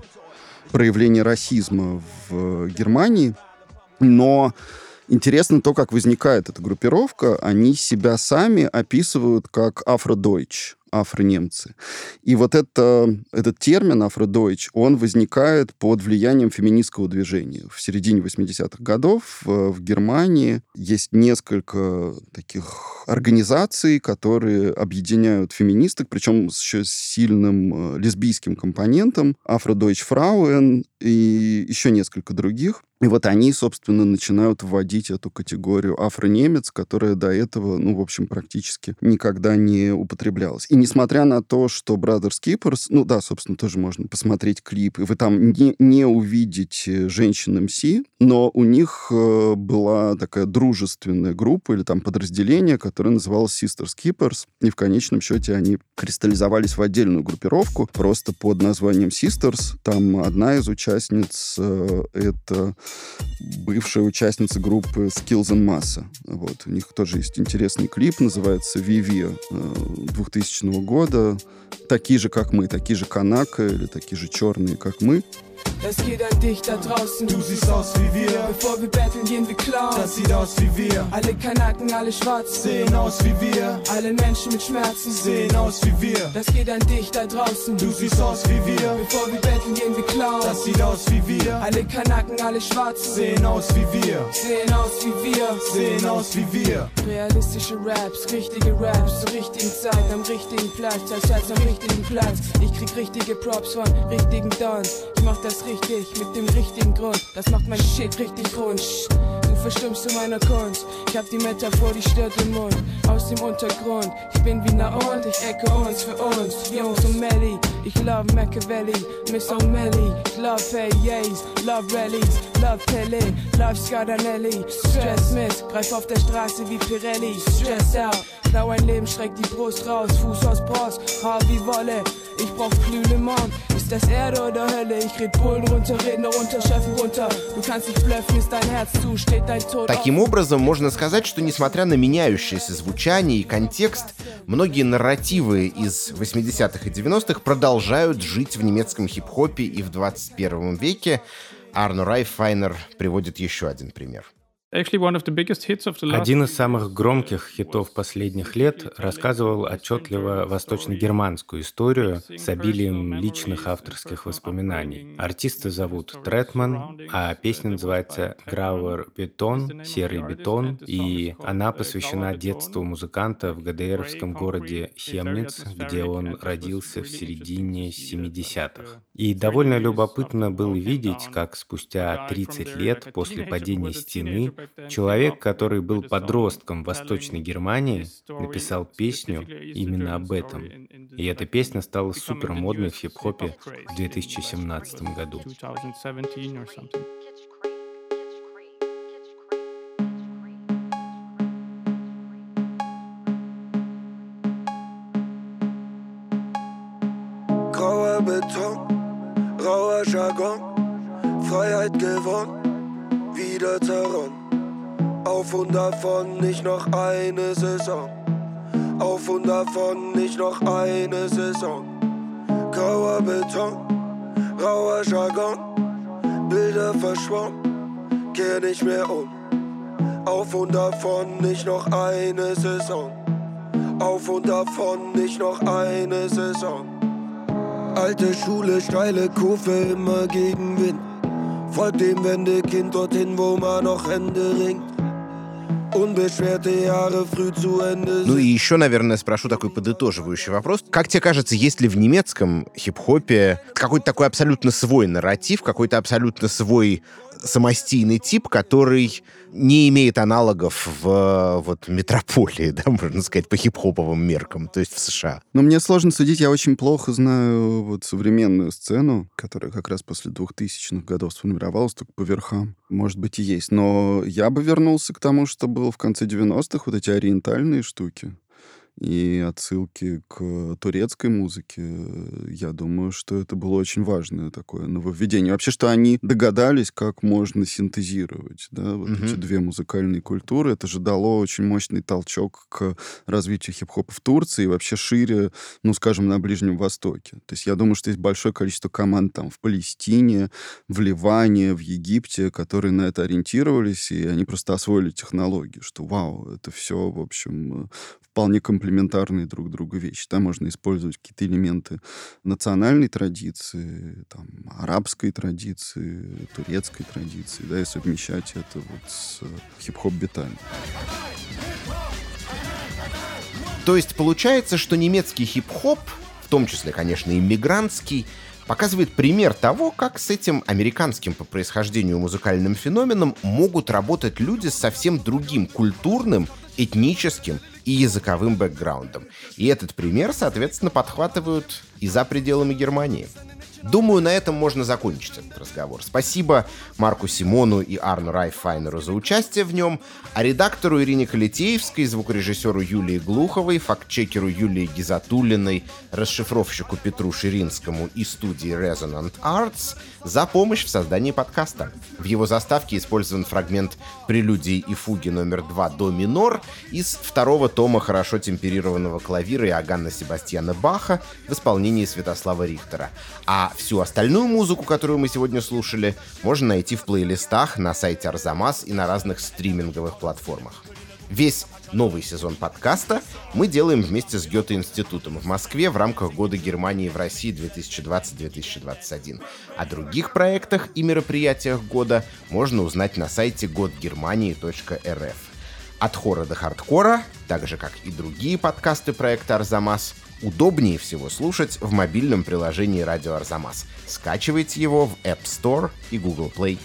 проявление расизма в Германии. Но интересно то, как возникает эта группировка. Они себя сами описывают как афродойч, афронемцы. И вот это, этот термин афродойч, он возникает под влиянием феминистского движения. В середине 80-х годов в, в Германии есть несколько таких организаций, которые объединяют феминисток, причем с еще сильным э, лесбийским компонентом. Афродойч Фрауен и еще несколько других. И вот они, собственно, начинают вводить эту категорию афронемец, которая до этого, ну, в общем, практически никогда не употреблялась. И несмотря на то, что Brothers Keepers, ну да, собственно, тоже можно посмотреть клип, и вы там не, не увидите женщин МС, но у них э, была такая дружественная группа или там подразделение, которое называлось Sisters Keepers, и в конечном счете они кристаллизовались в отдельную группировку, просто под названием Sisters. Там одна из участниц э, это бывшая участница группы Skills and Massa. Вот. У них тоже есть интересный клип, называется «Виви» 2000 года. Такие же, как мы, такие же канака или такие же черные, как мы. Es geht an dich da draußen. Du siehst aus wie wir. Bevor wir betteln, gehen wir klauen. Das sieht aus wie wir. Alle Kanaken, alle Schwarzen. Sehen aus wie wir. Alle Menschen mit Schmerzen. Sehen aus wie wir. Das geht an dich da draußen. Du siehst aus wie wir. Bevor wir betteln, gehen wir klauen. Das sieht aus wie wir. Alle Kanaken, alle Schwarzen. Sehen aus wie wir. Sehen aus wie wir. Sehen aus wie wir. Realistische Raps, richtige Raps zur richtigen Zeit, am richtigen Platz, als Herz am richtigen Platz. Ich krieg richtige Props von richtigen Dons. Ich mach das richtig mit dem richtigen Grund. Das macht mein Shit richtig rund. Du verstimmst zu meiner Kunst. Ich hab die Metaphor, die stört den Mund. Aus dem Untergrund. Ich bin wie und ich ecke uns für uns. Jungs und Melly. Ich love Machiavelli, Miss O'Malley. Ich love Yays, love Rallies, love Pele, love Scardanelli. Stress Miss, greif auf der Straße wie Pirelli. Stress out. Klau ein Leben, schreck die Brust raus, Fuß aus Bros, Haar wie Wolle. Ich brauch Glühle, Mann. Ist das Erde oder Hölle? Ich red Bullen runter, Redner runter, Schöffen runter. Du kannst nicht bluffen, ist dein Herz zu, steht dein Tod. Таким образом, можно сказать, что несмотря на меняющееся звучание и контекст, многие нарративы из 80-х и 90-х продолжают жить в немецком хип-хопе и в 21 веке. Арно Райфайнер приводит еще один пример. Один из самых громких хитов последних лет рассказывал отчетливо восточно-германскую историю с обилием личных авторских воспоминаний. Артиста зовут Третман, а песня называется «Грауэр бетон», «Серый бетон», и она посвящена детству музыканта в ГДРовском городе Хемниц, где он родился в середине 70-х. И довольно любопытно было видеть, как спустя 30 лет после падения стены Человек, который был подростком в Восточной Германии, написал песню именно об этом. И эта песня стала супер модной в хип-хопе в 2017 году. Auf und davon nicht noch eine Saison. Auf und davon nicht noch eine Saison. Grauer Beton, rauer Jargon, Bilder verschwommen, kehr nicht mehr um. Auf und davon nicht noch eine Saison. Auf und davon nicht noch eine Saison. Alte Schule, steile Kurve, immer gegen Wind. Folgt dem Wendekind dorthin, wo man noch Hände ringt. Ну и еще, наверное, спрошу такой подытоживающий вопрос. Как тебе кажется, есть ли в немецком хип-хопе какой-то такой абсолютно свой нарратив, какой-то абсолютно свой самостийный тип, который не имеет аналогов в вот, метрополии, да, можно сказать, по хип-хоповым меркам, то есть в США. Но мне сложно судить, я очень плохо знаю вот современную сцену, которая как раз после 2000-х годов сформировалась только по верхам. Может быть, и есть. Но я бы вернулся к тому, что было в конце 90-х, вот эти ориентальные штуки и отсылки к турецкой музыке, я думаю, что это было очень важное такое нововведение. Вообще, что они догадались, как можно синтезировать да, вот mm-hmm. эти две музыкальные культуры, это же дало очень мощный толчок к развитию хип-хопа в Турции и вообще шире, ну, скажем, на Ближнем Востоке. То есть я думаю, что есть большое количество команд там в Палестине, в Ливане, в Египте, которые на это ориентировались, и они просто освоили технологии, что вау, это все, в общем, вполне комплементарные друг другу вещи. Там можно использовать какие-то элементы национальной традиции, там, арабской традиции, турецкой традиции, да, и совмещать это вот с хип-хоп битами. То есть получается, что немецкий хип-хоп, в том числе, конечно, иммигрантский, показывает пример того, как с этим американским по происхождению музыкальным феноменом могут работать люди с совсем другим культурным, этническим и языковым бэкграундом. И этот пример, соответственно, подхватывают и за пределами Германии. Думаю, на этом можно закончить этот разговор. Спасибо Марку Симону и Арну Райфайнеру за участие в нем, а редактору Ирине Калитеевской, звукорежиссеру Юлии Глуховой, фактчекеру Юлии Гизатулиной, расшифровщику Петру Ширинскому и студии Resonant Arts за помощь в создании подкаста. В его заставке использован фрагмент прелюдии и фуги номер 2 до минор из второго тома хорошо темперированного клавира Иоганна Себастьяна Баха в исполнении Святослава Рихтера. А всю остальную музыку, которую мы сегодня слушали, можно найти в плейлистах на сайте Арзамас и на разных стриминговых платформах. Весь новый сезон подкаста мы делаем вместе с Гёте-институтом в Москве в рамках Года Германии в России 2020-2021. О других проектах и мероприятиях года можно узнать на сайте godgermanii.rf. От хора до хардкора, так же как и другие подкасты проекта Арзамас, удобнее всего слушать в мобильном приложении Радио Арзамас. Скачивайте его в App Store и Google Play.